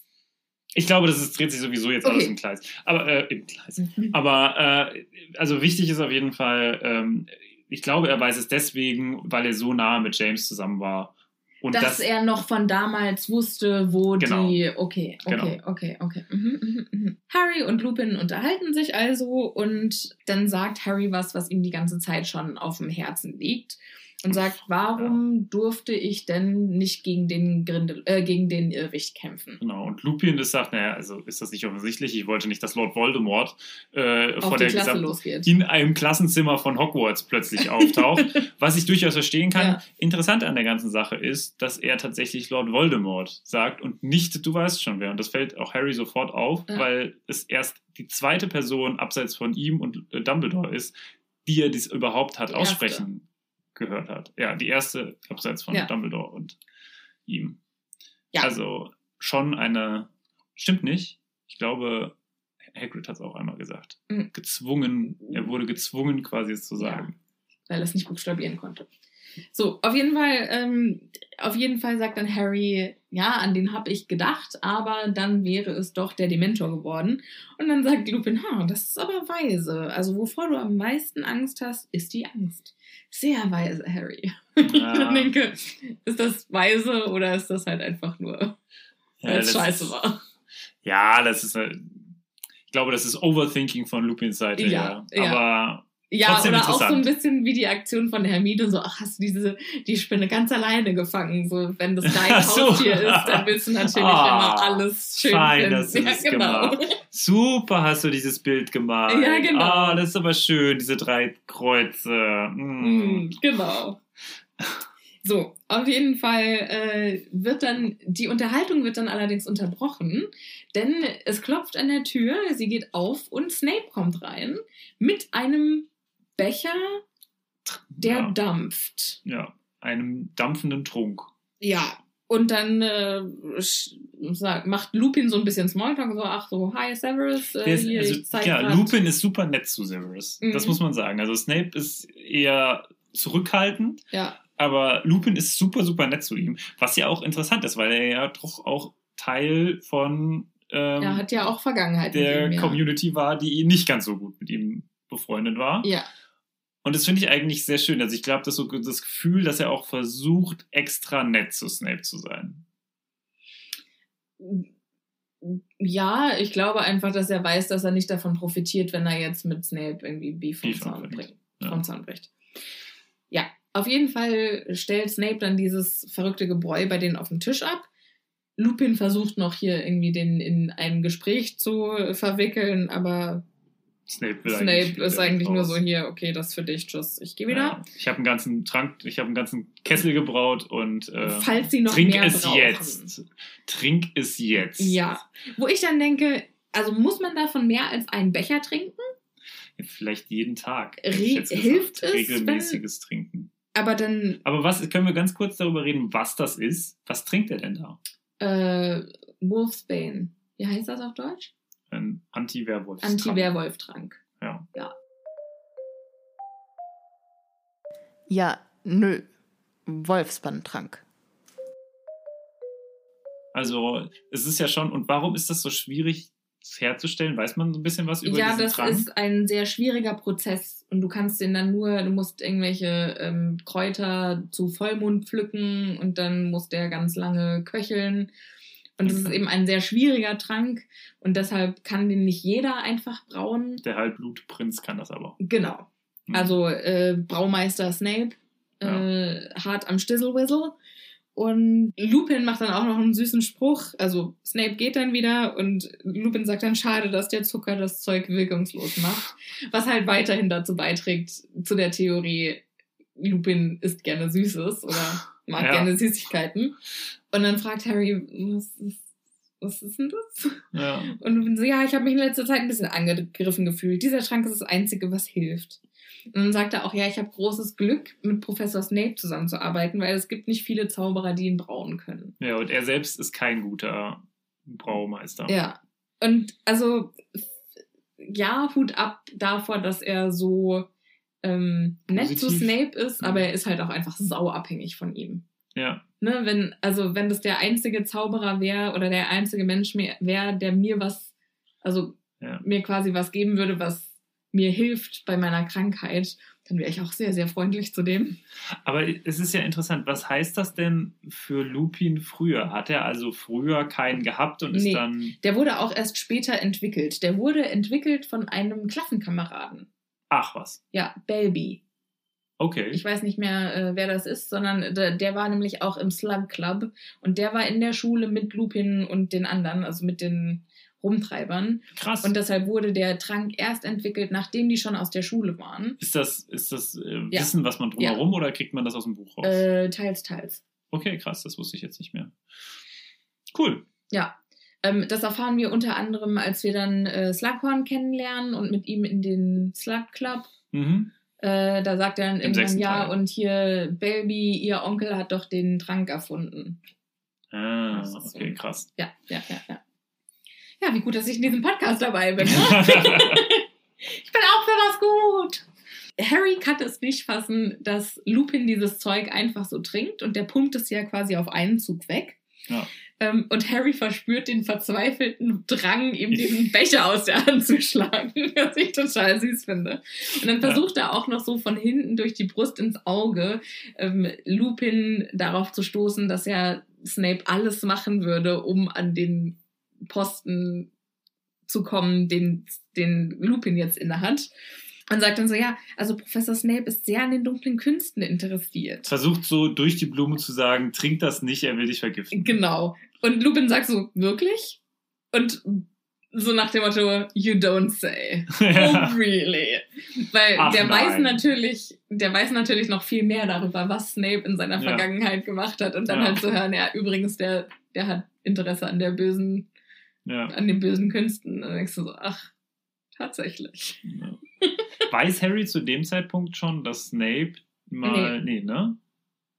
Ich glaube, das ist, dreht sich sowieso jetzt Okay. alles im Kreis. Aber äh, im Kreis. Aber äh, also wichtig ist auf jeden Fall, ähm, ich glaube, er weiß es deswegen, weil er so nah mit James zusammen war. Und dass das, er noch von damals wusste, wo Genau. die. Okay, okay, okay, okay. Mhm, mhm, mhm. Harry und Lupin unterhalten sich also und dann sagt Harry was, was ihm die ganze Zeit schon auf dem Herzen liegt. Und sagt, warum durfte ich denn nicht gegen den Grindel, äh, gegen den Irrwicht kämpfen? Genau, und Lupin das sagt, naja, also ist das nicht offensichtlich? Ich wollte nicht, dass Lord Voldemort äh, vor der Klasse losgeht. in einem Klassenzimmer von Hogwarts plötzlich auftaucht. was ich durchaus verstehen kann. Ja. Interessant an der ganzen Sache ist, dass er tatsächlich Lord Voldemort sagt und nicht, du weißt schon wer. Und das fällt auch Harry sofort auf, Ja. weil es erst die zweite Person abseits von ihm und äh, Dumbledore ist, die er dies überhaupt hat Die aussprechen gehört hat. Ja, die erste abseits von Ja. Dumbledore und ihm. Ja. Also schon eine, stimmt nicht. Ich glaube, Hagrid hat es auch einmal gesagt. Mhm. Gezwungen, er wurde gezwungen, quasi es zu Ja. sagen. weil er es nicht buchstabieren konnte. So, auf jeden Fall, ähm, auf jeden Fall sagt dann Harry, ja, an den habe ich gedacht, aber dann wäre es doch der Dementor geworden. Und dann sagt Lupin, ha, das ist aber weise. Also wovor du am meisten Angst hast, ist die Angst. Sehr weise, Harry. Ich Ja. denke, ist das weise oder ist das halt einfach nur, weil es das scheiße ist- war? Ja, das ist, äh, ich glaube, das ist Overthinking von Lupins Seite. Ja, Ja, ja. Aber Ja, Trotzdem oder auch so ein bisschen wie die Aktion von Hermine, so, ach, hast du diese, die Spinne ganz alleine gefangen, so, wenn das dein Ach so. Haustier ist, dann willst du natürlich Ah, immer alles schön fein, finden. dass du das gemacht super hast du dieses Bild gemacht. Ja, genau. Ah, das ist aber schön, diese drei Kreuze. Mm. Mm, genau. So, auf jeden Fall äh, wird dann, die Unterhaltung wird dann allerdings unterbrochen, denn es klopft an der Tür, sie geht auf und Snape kommt rein mit einem Becher, der Ja. dampft. Ja, einem dampfenden Trunk. Ja, Und dann äh, macht Lupin so ein bisschen Smalltalk, so, ach so, hi Severus, äh, ist, hier, also, ja, grad- Lupin ist super nett zu Severus. Das Mhm. muss man sagen. Also Snape ist eher zurückhaltend, Ja, aber Lupin ist super, super nett zu ihm. Was ja auch interessant ist, weil er ja doch auch Teil von ähm, er hat ja auch Vergangenheit der ihm, ja. Community war, die nicht ganz so gut mit ihm befreundet war. Ja, Und das finde ich eigentlich sehr schön. Also ich glaube, das so das Gefühl, dass er auch versucht, extra nett zu Snape zu sein. ja, ich glaube einfach, dass er weiß, dass er nicht davon profitiert, wenn er jetzt mit Snape irgendwie Beef vom Zaun bricht. Ja. Vom Zaun bricht. Ja, auf jeden Fall stellt Snape dann dieses verrückte Gebräu bei denen auf den Tisch ab. Lupin versucht noch hier irgendwie den in ein Gespräch zu verwickeln, aber Snape, will Snape ist eigentlich nur raus. so hier, okay, das für dich, tschüss, ich gehe wieder. Ja. Ich habe einen ganzen Trank, ich habe einen ganzen Kessel gebraut und äh, Falls sie noch trink es brauchen. jetzt. Trink es jetzt. Ja, wo ich dann denke, also muss man davon mehr als einen Becher trinken? Vielleicht jeden Tag. Re- jetzt gesagt. hilft es, Regelmäßiges Trinken. Aber dann Aber was können wir ganz kurz darüber reden, was das ist? Was trinkt er denn da? äh, Wolfsbane. Wie heißt das auf Deutsch? Ein Anti-Werwolf. Anti-Werwolf-Trank. Ja. Ja, nö. Wolfsbandtrank. Also, es ist ja schon, und warum ist das so schwierig herzustellen? Weiß man so ein bisschen was über Ja, diesen das Trank? ist ein sehr schwieriger Prozess und du kannst den dann nur, du musst irgendwelche ähm, Kräuter zu Vollmond pflücken und dann muss der ganz lange köcheln. Und es ist Okay. eben ein sehr schwieriger Trank und deshalb kann den nicht jeder einfach brauen. Der Halbblutprinz kann das aber. Genau. Hm. Also äh, Braumeister Snape, äh, hart am Stizzle-Whizzle. Und Lupin macht dann auch noch einen süßen Spruch. Also Snape geht dann wieder und Lupin sagt dann, schade, dass der Zucker das Zeug wirkungslos macht. Was halt weiterhin dazu beiträgt, zu der Theorie, Lupin isst gerne Süßes oder mag Ja. gerne Süßigkeiten. Und dann fragt Harry, was ist, was ist denn das? Ja. Und so, ja, ich habe mich in letzter Zeit ein bisschen angegriffen gefühlt. Dieser Trank ist das Einzige, was hilft. Und dann sagt er auch, ja, ich habe großes Glück, mit Professor Snape zusammenzuarbeiten, weil es gibt nicht viele Zauberer, die ihn brauen können. ja, und er selbst ist kein guter Braumeister. Ja. Und also, ja, Hut ab davor, dass er so ähm, nett zu. Snape ist, Mhm. aber er ist halt auch einfach sauabhängig von ihm. Ja. Ne, wenn, also wenn das der einzige Zauberer wäre oder der einzige Mensch wäre, der mir was, also Ja. mir quasi was geben würde, was mir hilft bei meiner Krankheit, dann wäre ich auch sehr, sehr freundlich zu dem. Aber es ist ja interessant, was heißt das denn für Lupin früher? Hat er also früher keinen gehabt und ist Nee. dann. Der wurde auch erst später entwickelt. Der wurde entwickelt von einem Klassenkameraden. Ach was. Ja, Belby. Okay. Ich weiß nicht mehr, äh, wer das ist, sondern der, der war nämlich auch im Slug Club und der war in der Schule mit Lupin und den anderen, also mit den Rumtreibern. Krass. Und deshalb wurde der Trank erst entwickelt, nachdem die schon aus der Schule waren. ist das, ist das äh, Ja. Wissen, was man drumherum oder kriegt man das aus dem Buch raus? Äh, teils, teils. Okay, krass, das wusste ich jetzt nicht mehr. Cool. Ja. Ähm, das erfahren wir unter anderem, als wir dann äh, Slughorn kennenlernen und mit ihm in den Slug Club. Mhm. Äh, da sagt er dann Im irgendwann, ja, Teil. und hier, Belby, ihr Onkel hat doch den Trank erfunden. Ah, ist so. okay, krass. Ja, ja, ja, ja. Ja, wie gut, dass ich in diesem Podcast dabei bin. ich bin auch für was gut. Harry kann es nicht fassen, dass Lupin dieses Zeug einfach so trinkt und der pumpt es ja quasi auf einen Zug weg. Ja. Ähm, und Harry verspürt den verzweifelten Drang, ihm diesen Becher aus der Hand zu schlagen, was ich total süß finde. Und dann Ja. versucht er auch noch so von hinten durch die Brust ins Auge ähm, Lupin darauf zu stoßen, dass er Snape alles machen würde, um an den Posten zu kommen, den, den Lupin jetzt inne hat. Und sagt dann so, ja, also Professor Snape ist sehr an den dunklen Künsten interessiert. Versucht so durch die Blume zu sagen, trink das nicht, er will dich vergiften. Genau. Und Lupin sagt so, wirklich? Und so nach dem Motto, you don't say. Ja. Oh, really? Weil Ach, der weiß natürlich, der weiß natürlich noch viel mehr darüber, was Snape in seiner Ja. Vergangenheit gemacht hat. Und dann Ja. halt zu hören, ja, übrigens, der, der hat Interesse an der bösen, an den bösen Künsten. Und dann denkst du so, ach, tatsächlich. Weiß Harry zu dem Zeitpunkt schon, dass Snape mal. Nee, ne?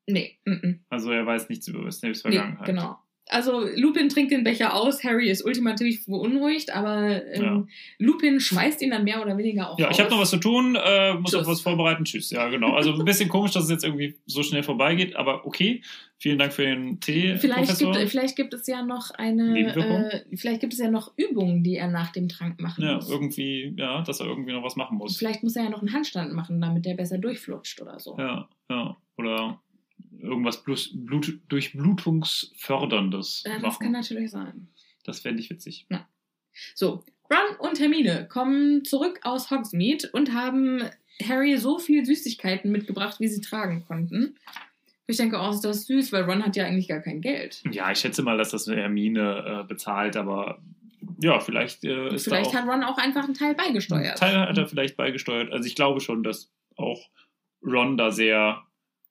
Nee, mm -mm. Also er weiß nichts über Snapes nee Vergangenheit. genau. Also Lupin trinkt den Becher aus, Harry ist ultimativ beunruhigt, aber ähm, Ja. Lupin schmeißt ihn dann mehr oder weniger auch Ja, raus. ich habe noch was zu tun, äh, muss Tschüss. auf was vorbereiten. Tschüss. Ja, genau. Also ein bisschen komisch, dass es jetzt irgendwie so schnell vorbeigeht, aber okay. Vielen Dank für den Tee, Vielleicht Professor. gibt, vielleicht gibt es ja noch eine, äh, vielleicht gibt es ja noch Übungen, die er nach dem Trank machen ja, muss. irgendwie, ja, dass er irgendwie noch was machen muss. Vielleicht muss er ja noch einen Handstand machen, damit der besser durchflutscht oder so. Ja, ja. Oder irgendwas Blut, Blut, Durchblutungsförderndes Ja, das machen. kann natürlich sein. Das fände ich witzig. So, Ron und Hermine kommen zurück aus Hogsmeade und haben Harry so viel Süßigkeiten mitgebracht, wie sie tragen konnten. Ich denke, oh, ist das süß, weil Ron hat ja eigentlich gar kein Geld. Ja, ich schätze mal, dass das Hermine äh, bezahlt, aber ja, vielleicht äh, ist Vielleicht hat Ron auch einfach einen Teil auch, beigesteuert. Teil hat er vielleicht beigesteuert. Also ich glaube schon, dass auch Ron da sehr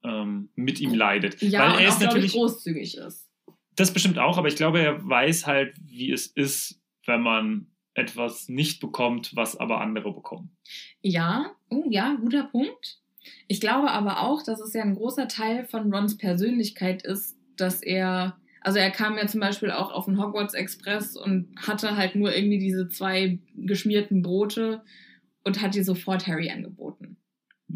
ähm, mit ihm leidet. ja, Weil er auch, ist ich, natürlich, großzügig ist. das bestimmt auch, aber ich glaube, er weiß halt, wie es ist, wenn man etwas nicht bekommt, was aber andere bekommen. Ja, oh ja, guter Punkt. Ich glaube aber auch, dass es ja ein großer Teil von Rons Persönlichkeit ist, dass er, also er kam ja zum Beispiel auch auf den Hogwarts Express und hatte halt nur irgendwie diese zwei geschmierten Brote und hat die sofort Harry angeboten.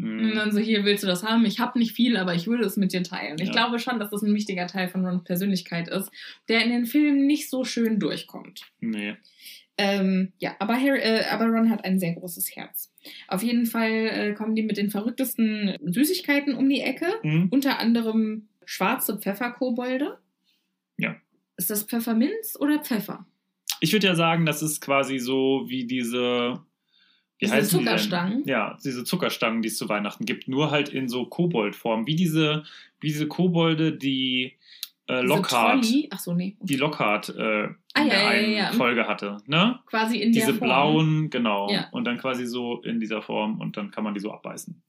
Und dann so, hier willst du das haben? Ich habe nicht viel, aber ich würde es mit dir teilen. Ich Ja. glaube schon, dass das ein wichtiger Teil von Rons Persönlichkeit ist, der in den Filmen nicht so schön durchkommt. Nee. Ähm, ja, aber, Harry, äh, aber Ron hat ein sehr großes Herz. Auf jeden Fall äh, kommen die mit den verrücktesten Süßigkeiten um die Ecke. Hm? Unter anderem schwarze Pfefferkobolde. Ja. Ist das Pfefferminz oder Pfeffer? Ich würde ja sagen, das ist quasi so wie diese. Wie Diese heißen die? Zuckerstangen? Ja, diese Zuckerstangen, die es zu Weihnachten gibt, nur halt in so Koboldform. Wie diese, wie diese Kobolde, die äh, Diese Lockhart, so, nee. die Lockhart äh, in Ah, ja, der ja, einen ja, ja. Folge hatte. Ne? Quasi in Diese der Form. blauen, genau. Und dann quasi so in dieser Form und dann kann man die so abbeißen.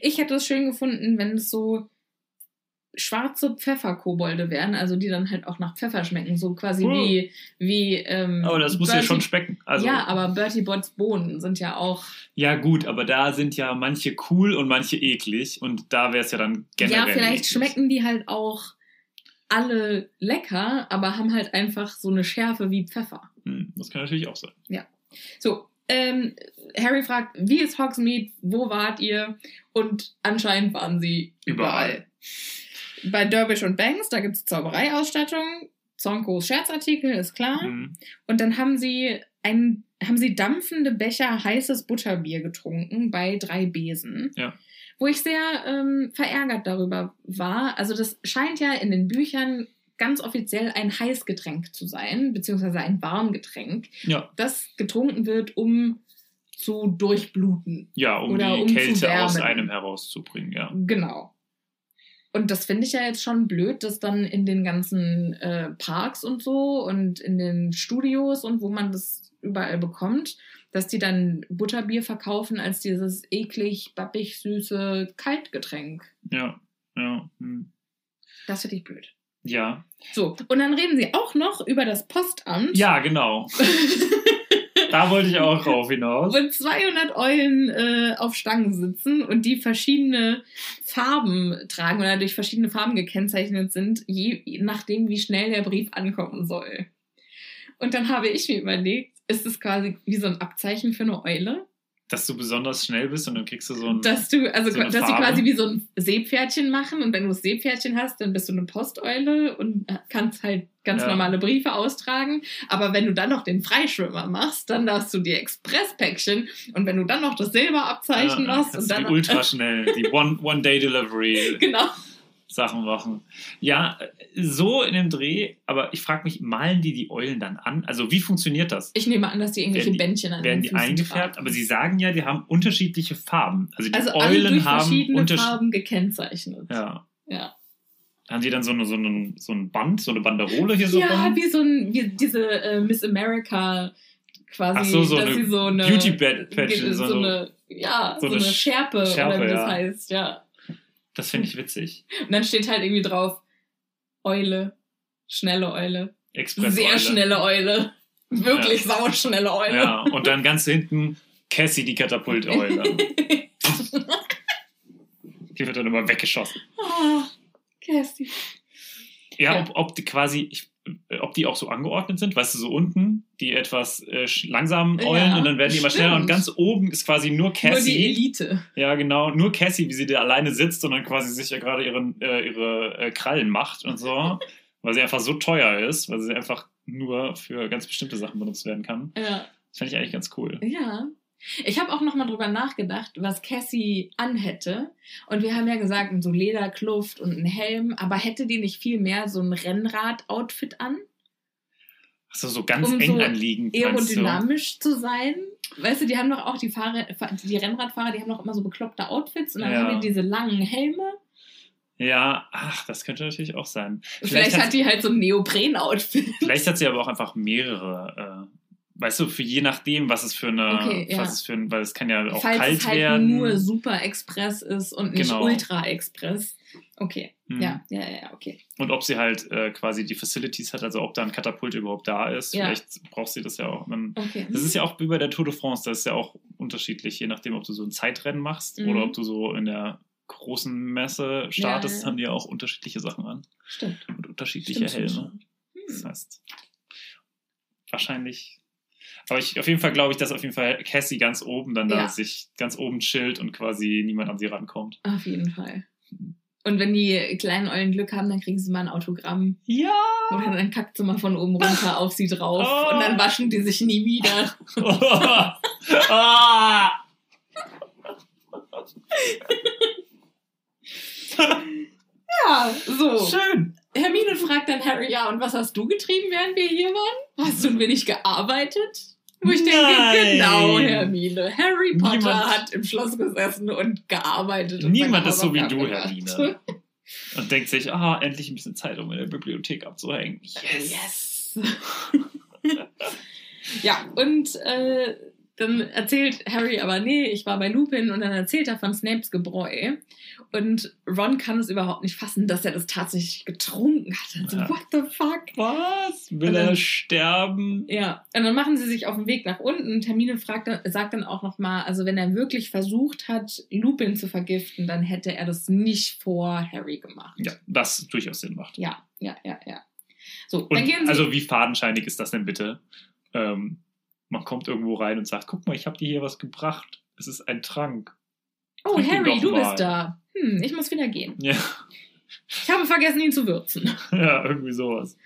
Ich hätte es schön gefunden, wenn es so schwarze Pfefferkobolde wären, also die dann halt auch nach Pfeffer schmecken, so quasi Cool. wie wie ähm, Aber das muss ja Bertie- schon specken. Also, ja, aber Bertie Botts Bohnen sind ja auch ja, gut, aber da sind ja manche cool und manche eklig und da wäre es ja dann generell. ja vielleicht eklig. schmecken die halt auch alle lecker, aber haben halt einfach so eine Schärfe wie Pfeffer. Hm, das kann natürlich auch sein. So, ähm, Harry fragt, wie ist Hogsmeade? Wo wart ihr? Und anscheinend waren sie überall. Überall. Bei Derbish und Banks, da gibt es Zaubereiausstattung, Zonkos Scherzartikel, ist klar. Hm. Und dann haben sie ein, haben sie dampfende Becher heißes Butterbier getrunken bei drei Besen. Ja. Wo ich sehr ähm, verärgert darüber war. Also das scheint ja in den Büchern ganz offiziell ein Heißgetränk zu sein, beziehungsweise ein Warmgetränk, Ja, das getrunken wird, um zu durchbluten. ja, um Oder die um zu Kälte aus einem herauszubringen, ja. Genau. Und das finde ich ja jetzt schon blöd, dass dann in den ganzen äh, Parks und so und in den Studios und wo man das überall bekommt, dass die dann Butterbier verkaufen als dieses eklig, bappig, süße Kaltgetränk. Ja, ja. Hm. Das finde ich blöd. Ja. So, und dann reden sie auch noch über das Postamt. Ja, genau. Da wollte ich auch drauf hinaus. wo 200 Eulen äh, auf Stangen sitzen und die verschiedene Farben tragen oder durch verschiedene Farben gekennzeichnet sind, je nachdem, wie schnell der Brief ankommen soll. Und dann habe ich mir überlegt, ist es quasi wie so ein Abzeichen für eine Eule? Dass du besonders schnell bist und dann kriegst du so ein. Dass du, also So dass sie Farbe? quasi wie so ein Seepferdchen machen und wenn du das Seepferdchen hast, dann bist du eine Posteule und kannst halt ganz Ja. normale Briefe austragen. Aber wenn du dann noch den Freischwimmer machst, dann darfst du die Expresspäckchen und wenn du dann noch das Silberabzeichen ja, machst und dann die ultraschnell, die One-Day-Delivery genau. Sachen machen. Ja, so in dem Dreh, aber ich frage mich, malen die die Eulen dann an? Also wie funktioniert das? Ich nehme an, dass die irgendwelche Werden die- Bändchen an Werden den die eingefärbt? tragen. Aber sie sagen ja, die haben unterschiedliche Farben. Also die also Eulen haben verschiedene unterschiedliche. Farben gekennzeichnet. Ja. Ja, Haben die dann so, eine, so, einen, so ein Band, so eine Banderole hier so ja wie so ein, wie diese äh, Miss America quasi, Ach so, so dass eine sie so eine Beauty Patch, so, so, eine, ja, so eine eine Schärpe, Schärpe, oder wie das ja. heißt, ja. Das finde ich witzig. Und dann steht halt irgendwie drauf, Eule, schnelle Eule, Express sehr schnelle Eule, wirklich sauschnelle Eule. Ja, und dann ganz hinten Cassie, die Katapulteule. Die wird dann immer weggeschossen. Oh, Cassie. Ja, Ja. Ob, ob die quasi, ich, ob die auch so angeordnet sind, weißt du, so unten, die etwas äh, langsam Ja, eulen und dann werden die immer schneller und ganz oben ist quasi nur Nur die Cassie. Elite. Ja, genau, nur Cassie, wie sie da alleine sitzt und dann quasi sich ja gerade ihren, äh, ihre äh, Krallen macht und so, weil sie einfach so teuer ist, weil sie einfach nur für ganz bestimmte Sachen benutzt werden kann. Ja. Das fände ich eigentlich ganz cool. Ja. Ich habe auch noch mal drüber nachgedacht, was Cassie anhätte. Und wir haben ja gesagt, so Lederkluft und ein Helm. Aber hätte die nicht viel mehr so ein Rennrad-Outfit an? Also so ganz Um eng so anliegend. meinst du? Aerodynamisch zu sein? Weißt du, die haben doch auch die Fahrer, die Rennradfahrer, die haben doch immer so bekloppte Outfits und dann Ja. haben die diese langen Helme. Ja, ach, das könnte natürlich auch sein. Vielleicht, hat die halt so ein Neopren-Outfit. Vielleicht hat sie aber auch einfach mehrere, äh, weißt du, für je nachdem, was es für eine, Okay, ja. was es für ein, weil es kann ja auch Falls kalt es halt werden. nur Super Express ist und nicht Genau. Ultra Express. Okay, Mhm. ja, ja, ja, ja, okay. Und ob sie halt äh, quasi die Facilities hat, also ob da ein Katapult überhaupt da ist. Ja. Vielleicht braucht sie das ja auch. Man, okay. das ist ja auch wie bei der Tour de France, das ist ja auch unterschiedlich, je nachdem, ob du so ein Zeitrennen machst Mhm. oder ob du so in der großen Messe startest, Ja, ja. haben die ja auch unterschiedliche Sachen an Stimmt. und unterschiedliche Stimmt, stimmt, Helme. Das Hm. heißt, wahrscheinlich. Aber ich, auf jeden Fall glaube ich, dass auf jeden Fall Cassie ganz oben dann da Ja. sich ganz oben chillt und quasi niemand an sie rankommt. Auf jeden Fall. Und wenn die kleinen Eulen Glück haben, dann kriegen sie mal ein Autogramm. Ja! Oder dann kackt sie mal von oben runter auf sie drauf. Oh. Und dann waschen die sich nie wieder. ah! Ja, so. Schön! Hermine fragt dann Harry, ja, und was hast du getrieben, während wir hier waren? Hast du ein wenig gearbeitet? Wo ich denke, Nein. genau, Hermine. Harry Potter Niemand- hat im Schloss gesessen und gearbeitet. und Niemand ist so wie du, gemacht. Hermine. Und denkt sich, ah, endlich ein bisschen Zeit, um in der Bibliothek abzuhängen. Yes. ja, und äh, dann erzählt Harry aber, nee, ich war bei Lupin und dann erzählt er von Snapes Gebräu. Und Ron kann es überhaupt nicht fassen, dass er das tatsächlich getrunken hat. Also, Ja. what the fuck? Was? Will Und dann- er sterben? Ja, und dann machen sie sich auf den Weg nach unten. Termine fragt sagt dann auch nochmal, also wenn er wirklich versucht hat, Lupin zu vergiften, dann hätte er das nicht vor Harry gemacht. Ja, was durchaus Sinn macht. ja, ja, ja. ja. So, dann Und gehen sie. also wie fadenscheinig ist das denn bitte? Ähm, man kommt irgendwo rein und sagt, guck mal, ich habe dir hier was gebracht. Es ist ein Trank. oh, trink Harry, du mal. bist da. Hm, ich muss wieder gehen. Ja, Ich habe vergessen, ihn zu würzen. ja irgendwie sowas.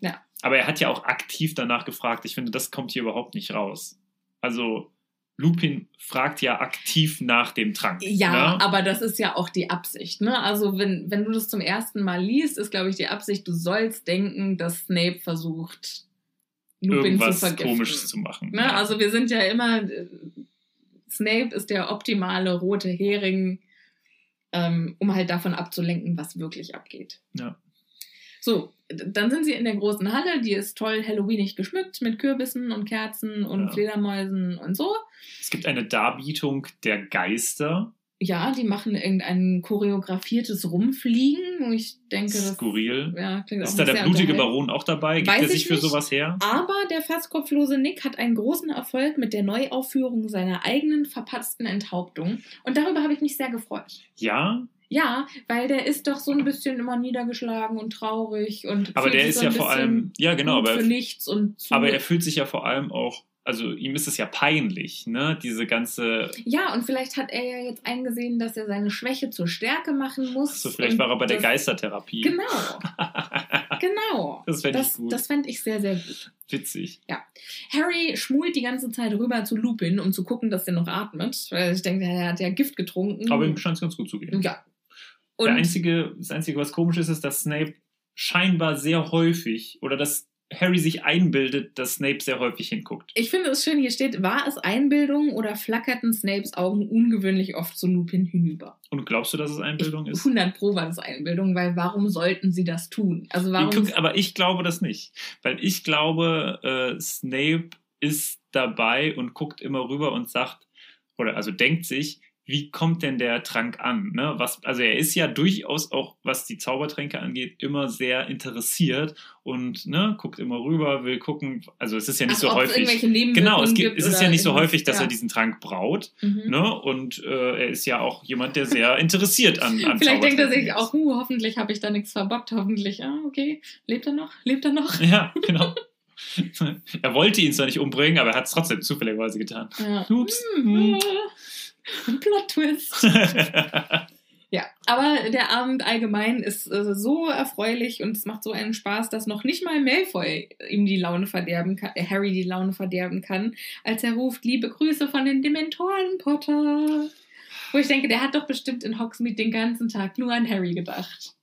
Ja. Aber er hat ja auch aktiv danach gefragt. Ich finde, das kommt hier überhaupt nicht raus. Also Lupin fragt ja aktiv nach dem Trank. Ja, ne? aber das ist ja auch die Absicht. Ne? Also wenn, wenn du das zum ersten Mal liest, ist, glaube ich, die Absicht, du sollst denken, dass Snape versucht, Lupin zu irgendwas vergiften. Komisches zu machen. Ne? Also wir sind ja immer, äh, Snape ist der optimale rote Hering, ähm, um halt davon abzulenken, was wirklich abgeht. Ja. So, dann sind sie in der großen Halle, die ist toll Halloweenig geschmückt mit Kürbissen und Kerzen und Ja. Fledermäusen und so. Es gibt eine Darbietung der Geister. Ja, die machen irgendein choreografiertes Rumfliegen, ich denke, das Skurril. ja, klingt Ist da der blutige. Baron auch dabei? Gibt Weiß er sich ich für nicht. sowas her? Aber der fasskopflose Nick hat einen großen Erfolg mit der Neuaufführung seiner eigenen verpatzten Enthauptung. Und darüber habe ich mich sehr gefreut. Ja, Ja, weil der ist doch so ein bisschen immer niedergeschlagen und traurig und aber der ist so ja vor allem, ja genau, aber, für nichts und zu, aber er fühlt sich ja vor allem auch, also ihm ist es ja peinlich, ne? Diese ganze, ja und vielleicht hat er ja jetzt eingesehen, dass er seine Schwäche zur Stärke machen muss. so vielleicht war er bei der Geistertherapie. Genau, genau. Das fände ich gut. das fände ich sehr, sehr gut. Witzig. Harry schmult die ganze Zeit rüber zu Lupin, um zu gucken, dass der noch atmet. Weil ich denke, er hat ja Gift getrunken. Aber ihm scheint es ganz gut zu gehen. Ja. Und Der einzige, das Einzige, was komisch ist, ist, dass Snape scheinbar sehr häufig oder dass Harry sich einbildet, dass Snape sehr häufig hinguckt. ich finde es schön, hier steht, war es Einbildung oder flackerten Snapes Augen ungewöhnlich oft zu Lupin hinüber? Und glaubst du, dass es Einbildung ist? 100 Pro war das Einbildung, weil warum sollten sie das tun? Also warum... Ich guck, aber ich glaube das nicht. Weil ich glaube, äh, Snape ist dabei und guckt immer rüber und sagt, oder also denkt sich, wie kommt denn der Trank an? Ne? Was, also er ist ja durchaus auch, was die Zaubertränke angeht, immer sehr interessiert und ne, guckt immer rüber, will gucken. Also es ist ja nicht Ach, so häufig. Genau, es, gibt, es ist ja nicht so häufig, dass ja. er diesen Trank braut. Mhm. Ne? Und äh, er ist ja auch jemand, der sehr interessiert an, an Vielleicht denkt er sich auch, uh, hoffentlich habe ich da nichts verbockt, hoffentlich, ah, okay, lebt er noch, lebt er noch? Ja, genau. er wollte ihn zwar nicht umbringen, aber er hat es trotzdem zufälligerweise getan. Ja. Ups. Hm. Ein Plot-Twist. Ja, aber der Abend allgemein ist äh, so erfreulich und es macht so einen Spaß, dass noch nicht mal Malfoy ihm die Laune verderben kann, äh, Harry die Laune verderben kann, als er ruft, liebe Grüße von den Dementoren, Potter. Wo ich denke, der hat doch bestimmt in Hogsmeade den ganzen Tag nur an Harry gedacht.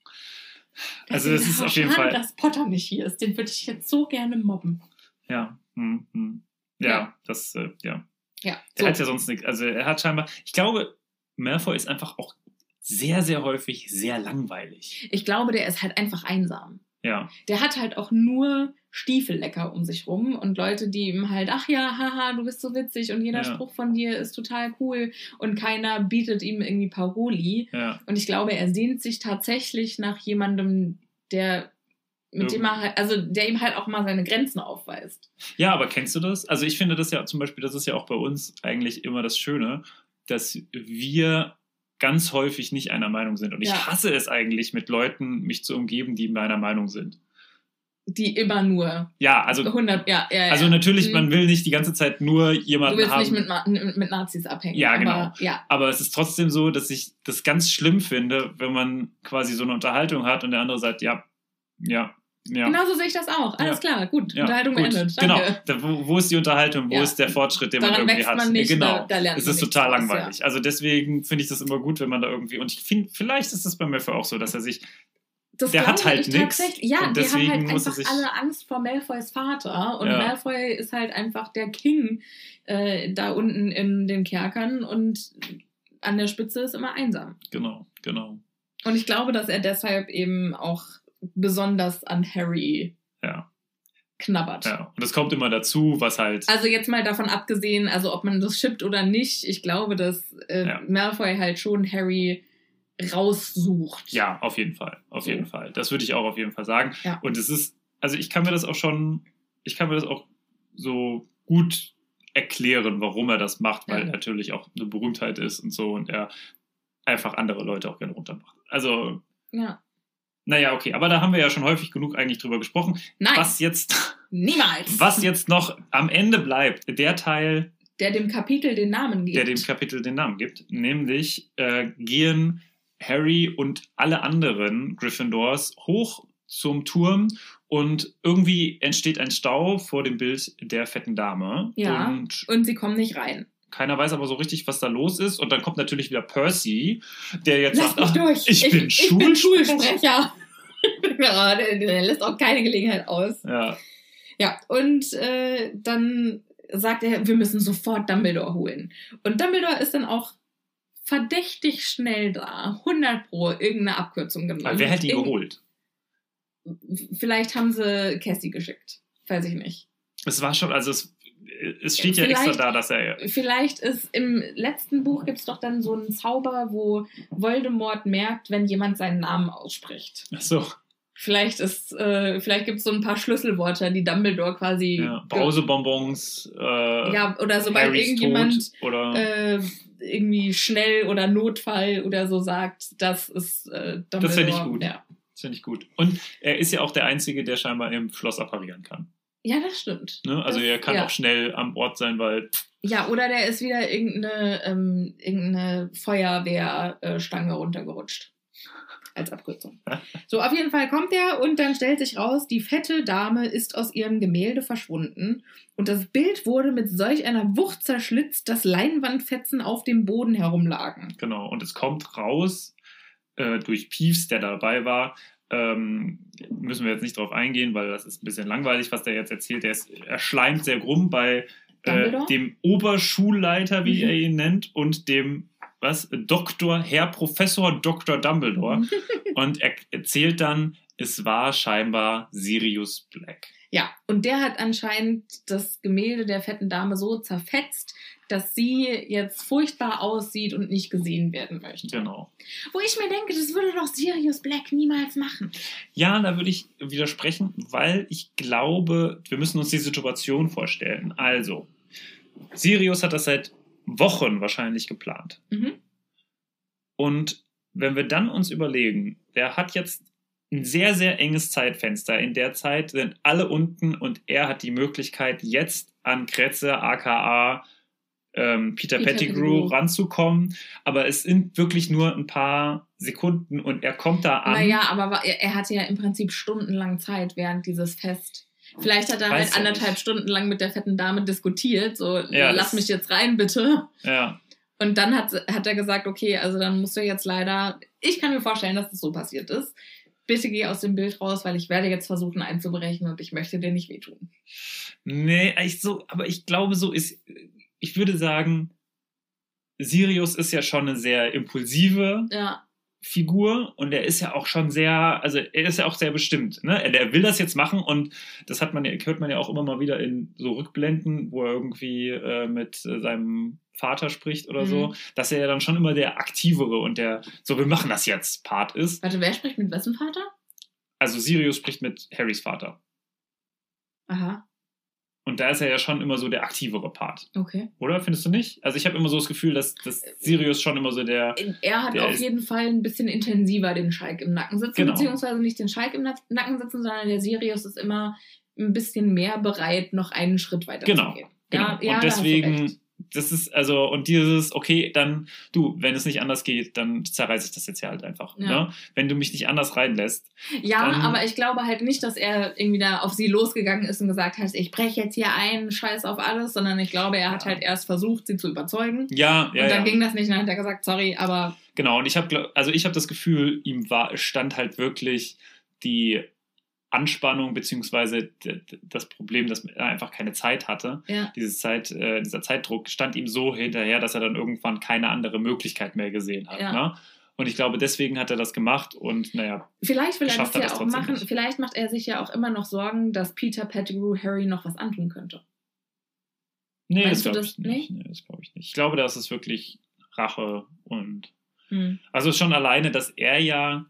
Also das ist Deswegen, auf jeden schade, Fall- dass Potter nicht hier ist. Den würde ich jetzt so gerne mobben. ja. Hm, hm. Ja, Ja. das, äh, ja. Ja, Der so. hat ja sonst nichts. Also er hat scheinbar. Ich glaube, Malfoy ist einfach auch sehr, sehr häufig sehr langweilig. ich glaube, der ist halt einfach einsam. Ja. der hat halt auch nur Stiefellecker um sich rum und Leute, die ihm halt, ach ja, haha, du bist so witzig und jeder Ja. Spruch von dir ist total cool und keiner bietet ihm irgendwie Paroli. Ja. Und ich glaube, er sehnt sich tatsächlich nach jemandem, der mit dem er halt, also der ihm halt auch mal seine Grenzen aufweist. Ja, aber kennst du das? Also ich finde das ja zum Beispiel, das ist ja auch bei uns eigentlich immer das Schöne, dass wir ganz häufig nicht einer Meinung sind. Und ich Ja. hasse es eigentlich, mit Leuten mich zu umgeben, die meiner Meinung sind. Die immer nur Ja, also, 100, ja, ja, ja. also natürlich, Mhm. man will nicht die ganze Zeit nur Du jemanden willst haben. nicht mit, mit Nazis abhängen. Ja, genau. Aber, ja, Aber es ist trotzdem so, dass ich das ganz schlimm finde, wenn man quasi so eine Unterhaltung hat und der andere sagt, ja, ja, ja. genauso sehe ich das auch. Alles klar, gut. ja, Unterhaltung gut. beendet. Genau. Danke. Da, wo, wo ist die Unterhaltung? Wo Ja. ist der Fortschritt, den man Daran irgendwie wächst hat? man nicht, genau. da- da lernt es man ist nichts total draus, langweilig. Also deswegen finde ich das immer gut, wenn man da irgendwie. Und ich finde, vielleicht ist das bei Malfoy auch so, dass er sich. Das Der hat halt tatsächlich. Ja, und die haben deswegen halt muss er einfach sich- alle Angst vor Malfoys Vater. Und Ja. Malfoy ist halt einfach der King äh, da unten in den Kerkern und an der Spitze ist immer einsam. Genau, genau. Und ich glaube, dass er deshalb eben auch besonders an Harry Ja, knabbert. ja. Und es kommt immer dazu, was halt. Also jetzt mal davon abgesehen, also ob man das shippt oder nicht, ich glaube, dass äh, Ja. Malfoy halt schon Harry raussucht. Ja, auf jeden Fall. Auf So. jeden Fall. Das würde ich auch auf jeden Fall sagen. Ja. Und es ist, also ich kann mir das auch schon, ich kann mir das auch so gut erklären, warum er das macht, weil Ja. er natürlich auch eine Berühmtheit ist und so und er einfach andere Leute auch gerne runtermacht. Also, Ja. Naja, okay, aber da haben wir ja schon häufig genug eigentlich drüber gesprochen. Nein, Was jetzt, niemals. was jetzt noch am Ende bleibt, der Teil, Der dem Kapitel den Namen gibt. der dem Kapitel den Namen gibt, nämlich äh, gehen Harry und alle anderen Gryffindors hoch zum Turm und irgendwie entsteht ein Stau vor dem Bild der fetten Dame Ja. und Und sie kommen nicht rein. Keiner weiß aber so richtig, was da los ist und dann kommt natürlich wieder Percy, der jetzt Lass sagt, mich "Ah, durch. ich, bin ich bin Schulsprecher. Schulsprecher. ja, der, der lässt auch keine Gelegenheit aus. Ja, Ja, und äh, dann sagt er, wir müssen sofort Dumbledore holen. Und Dumbledore ist dann auch verdächtig schnell da. 100 pro irgendeine Abkürzung genommen. aber wer hätte ihn geholt? Vielleicht haben sie Cassie geschickt. Weiß ich nicht. Es war schon, also es, es steht ja extra Vielleicht- da, dass er Vielleicht ist im letzten Buch gibt es doch dann so einen Zauber, wo Voldemort merkt, wenn jemand seinen Namen ausspricht. Ach so, Vielleicht ist, äh, vielleicht gibt es so ein paar Schlüsselworte, die Dumbledore quasi. ja, Brausebonbons, äh, Ja, oder sobald Harrys irgendjemand oder äh, irgendwie schnell oder Notfall oder so sagt, das ist äh, Dumbledore. Das fänd ich gut. Ja. Das finde ich gut. Und er ist ja auch der Einzige, der scheinbar im Schloss apparieren kann. Ja, das stimmt. Ne? Also Das- er kann ja. auch schnell am Ort sein, weil Ja, oder der ist wieder irgendeine, ähm, irgendeine Feuerwehrstange runtergerutscht. Als Abkürzung. So, auf jeden Fall kommt er und dann stellt sich raus, die fette Dame ist aus ihrem Gemälde verschwunden und das Bild wurde mit solch einer Wucht zerschlitzt, dass Leinwandfetzen auf dem Boden herumlagen. genau. Und es kommt raus äh, durch Peeves, der dabei war. Ähm, müssen wir jetzt nicht drauf eingehen, weil das ist ein bisschen langweilig, was der jetzt erzählt. Er, ist, er schleimt sehr rum bei äh, dem Oberschulleiter, wie Mhm. er ihn nennt, und dem was Doktor, Herr Professor Dr. Dumbledore. und er erzählt dann, es war scheinbar Sirius Black. Ja, und der hat anscheinend das Gemälde der fetten Dame so zerfetzt, dass sie jetzt furchtbar aussieht und nicht gesehen werden möchte. Genau. Wo ich mir denke, das würde doch Sirius Black niemals machen. Ja, da würde ich widersprechen, weil ich glaube, wir müssen uns die Situation vorstellen. Also, Sirius hat das seit Wochen wahrscheinlich geplant. Mhm. Und wenn wir dann uns überlegen, der hat jetzt ein sehr, sehr enges Zeitfenster. In der Zeit sind alle unten und er hat die Möglichkeit, jetzt an Kretze, aka ähm, Peter, Peter Pettigrew, Pettigrew. ranzukommen. Aber es sind wirklich nur ein paar Sekunden und er kommt da an. Naja, aber er, hatte ja im Prinzip stundenlang Zeit während dieses Fest. Vielleicht hat er Weiß halt anderthalb nicht. Stunden lang mit der fetten Dame diskutiert, so Ja, lass mich jetzt rein, bitte. Ja, Und dann hat, hat er gesagt, okay, also dann musst du jetzt leider, ich kann mir vorstellen, dass das so passiert ist. Bitte geh aus dem Bild raus, weil ich werde jetzt versuchen einzubrechen und ich möchte dir nicht wehtun. Nee, ich so, aber ich glaube, so ist. Ich würde sagen, Sirius ist ja schon eine sehr impulsive Ja, Figur und er ist ja auch schon sehr, also er ist ja auch sehr bestimmt. Ne? Er, er will das jetzt machen und das hat man hört man ja auch immer mal wieder in so Rückblenden, wo er irgendwie äh, mit äh, seinem Vater spricht oder so, Mhm. dass er ja dann schon immer der aktivere und der so wir machen das jetzt Part ist. warte, wer spricht mit wessen Vater? Also Sirius spricht mit Harrys Vater Aha, und da ist er ja schon immer so der aktivere Part. okay. Oder findest du nicht? Also ich habe immer so das Gefühl, dass, dass Sirius schon immer so der. Er hat Der auf jeden Fall ein bisschen intensiver den Schalk im Nacken sitzen, Genau. beziehungsweise nicht den Schalk im Na- Nacken sitzen, sondern der Sirius ist immer ein bisschen mehr bereit, noch einen Schritt weiter Genau, zu gehen. Genau. Ja, ja, und du deswegen. Das ist also, und dieses, okay, dann, du, wenn es nicht anders geht, dann zerreiße ich das jetzt ja halt einfach. Ja. Ne? Wenn du mich nicht anders reinlässt. Ja, aber ich glaube halt nicht, dass er irgendwie da auf sie losgegangen ist und gesagt hat, ich breche jetzt hier ein, scheiß auf alles, sondern ich glaube, er hat Ja. halt erst versucht, sie zu überzeugen. Ja, ja, und dann ja. ging das nicht, und dann hat er gesagt, sorry, aber Genau. Und ich habe, also ich habe das Gefühl, ihm war, stand halt wirklich die Anspannung beziehungsweise das Problem, dass er einfach keine Zeit hatte. ja. Dieses Zeit, äh, dieser Zeitdruck stand ihm so hinterher, dass er dann irgendwann keine andere Möglichkeit mehr gesehen hat. Ja. Ne? Und ich glaube, deswegen hat er das gemacht und naja, Vielleicht will er das ja auch machen. nicht. Vielleicht macht er sich ja auch immer noch Sorgen, dass Peter Pettigrew Harry noch was antun könnte. nee, Meinst das glaube ich nicht. Nee, das glaube ich nicht. Ich glaube, das ist wirklich Rache und Hm. also schon alleine, dass er ja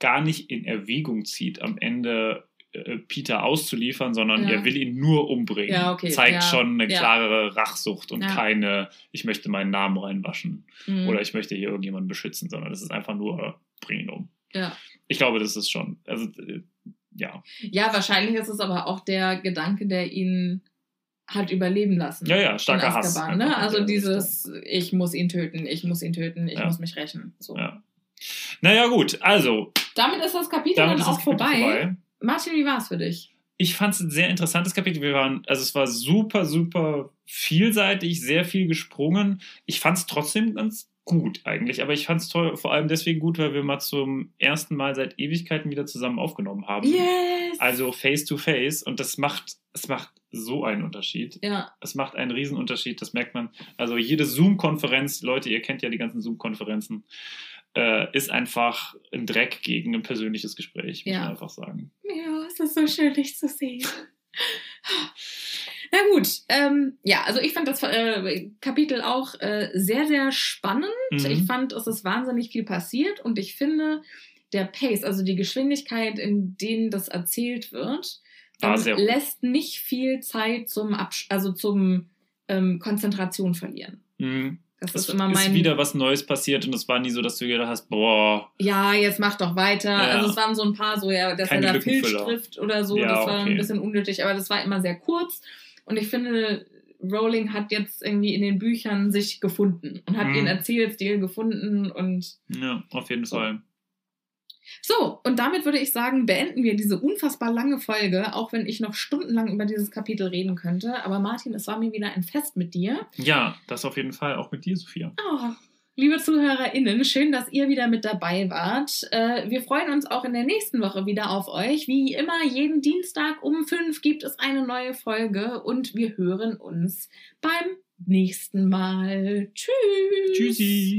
gar nicht in Erwägung zieht, am Ende äh, Peter auszuliefern, sondern Ja. er will ihn nur umbringen. Ja, okay, Zeigt ja, schon eine ja. klarere Rachsucht und keine, ich möchte meinen Namen reinwaschen Hm. oder ich möchte hier irgendjemanden beschützen, sondern es ist einfach nur, bring ihn um. ja. Ich glaube, das ist schon, also äh, ja. ja, wahrscheinlich ist es aber auch der Gedanke, der ihn hat überleben lassen. Ja, ja, starker in Hass. Azkaban, Ne? Also dieses, ich muss ihn töten, ich muss ihn töten, ich muss mich rächen. So. Ja. Naja, gut, also, Damit ist das Kapitel dann auch Kapitel vorbei. vorbei. Martin, wie war es für dich? Ich fand es ein sehr interessantes Kapitel. Wir waren, also es war super, super vielseitig, sehr viel gesprungen. Ich fand es trotzdem ganz gut eigentlich, aber ich fand es vor allem deswegen gut, weil wir mal zum ersten Mal seit Ewigkeiten wieder zusammen aufgenommen haben. Yes! Also face to face und das macht, es macht so einen Unterschied. ja, Es macht einen Riesenunterschied, das merkt man. Also jede Zoom-Konferenz, Leute, ihr kennt ja die ganzen Zoom-Konferenzen, äh, ist einfach ein Dreck gegen ein persönliches Gespräch, muss Ja. man einfach sagen. Ja, es ist so schön, dich zu sehen. Na gut, ähm, ja, also ich fand das äh, Kapitel auch äh, sehr, sehr spannend. Mhm. Ich fand, es ist wahnsinnig viel passiert und ich finde, der Pace, also die Geschwindigkeit, in denen das erzählt wird, ähm, gut. lässt nicht viel Zeit zum Absch also zum ähm, Konzentration verlieren. Mhm. Das Es ist immer mein. wieder was Neues passiert und es war nie so, dass du gedacht hast, boah, ja, jetzt mach doch weiter. Ja. Also es waren so ein paar so, ja, dass Keine er da. Filz trifft oder so. Ja, das war okay. ein bisschen unnötig, aber das war immer sehr kurz. Und ich finde, Rowling hat jetzt irgendwie in den Büchern sich gefunden und hat Mhm. ihren Erzählstil gefunden und ja, auf jeden So. Fall. So. Und damit würde ich sagen, beenden wir diese unfassbar lange Folge, auch wenn ich noch stundenlang über dieses Kapitel reden könnte. Aber Martin, es war mir wieder ein Fest mit dir. Ja, das auf jeden Fall, auch mit dir, Sophia. Oh, liebe ZuhörerInnen, schön, dass ihr wieder mit dabei wart. Äh, wir freuen uns auch in der nächsten Woche wieder auf euch. Wie immer, jeden Dienstag um fünf gibt es eine neue Folge und wir hören uns beim nächsten Mal. Tschüss. Tschüssi.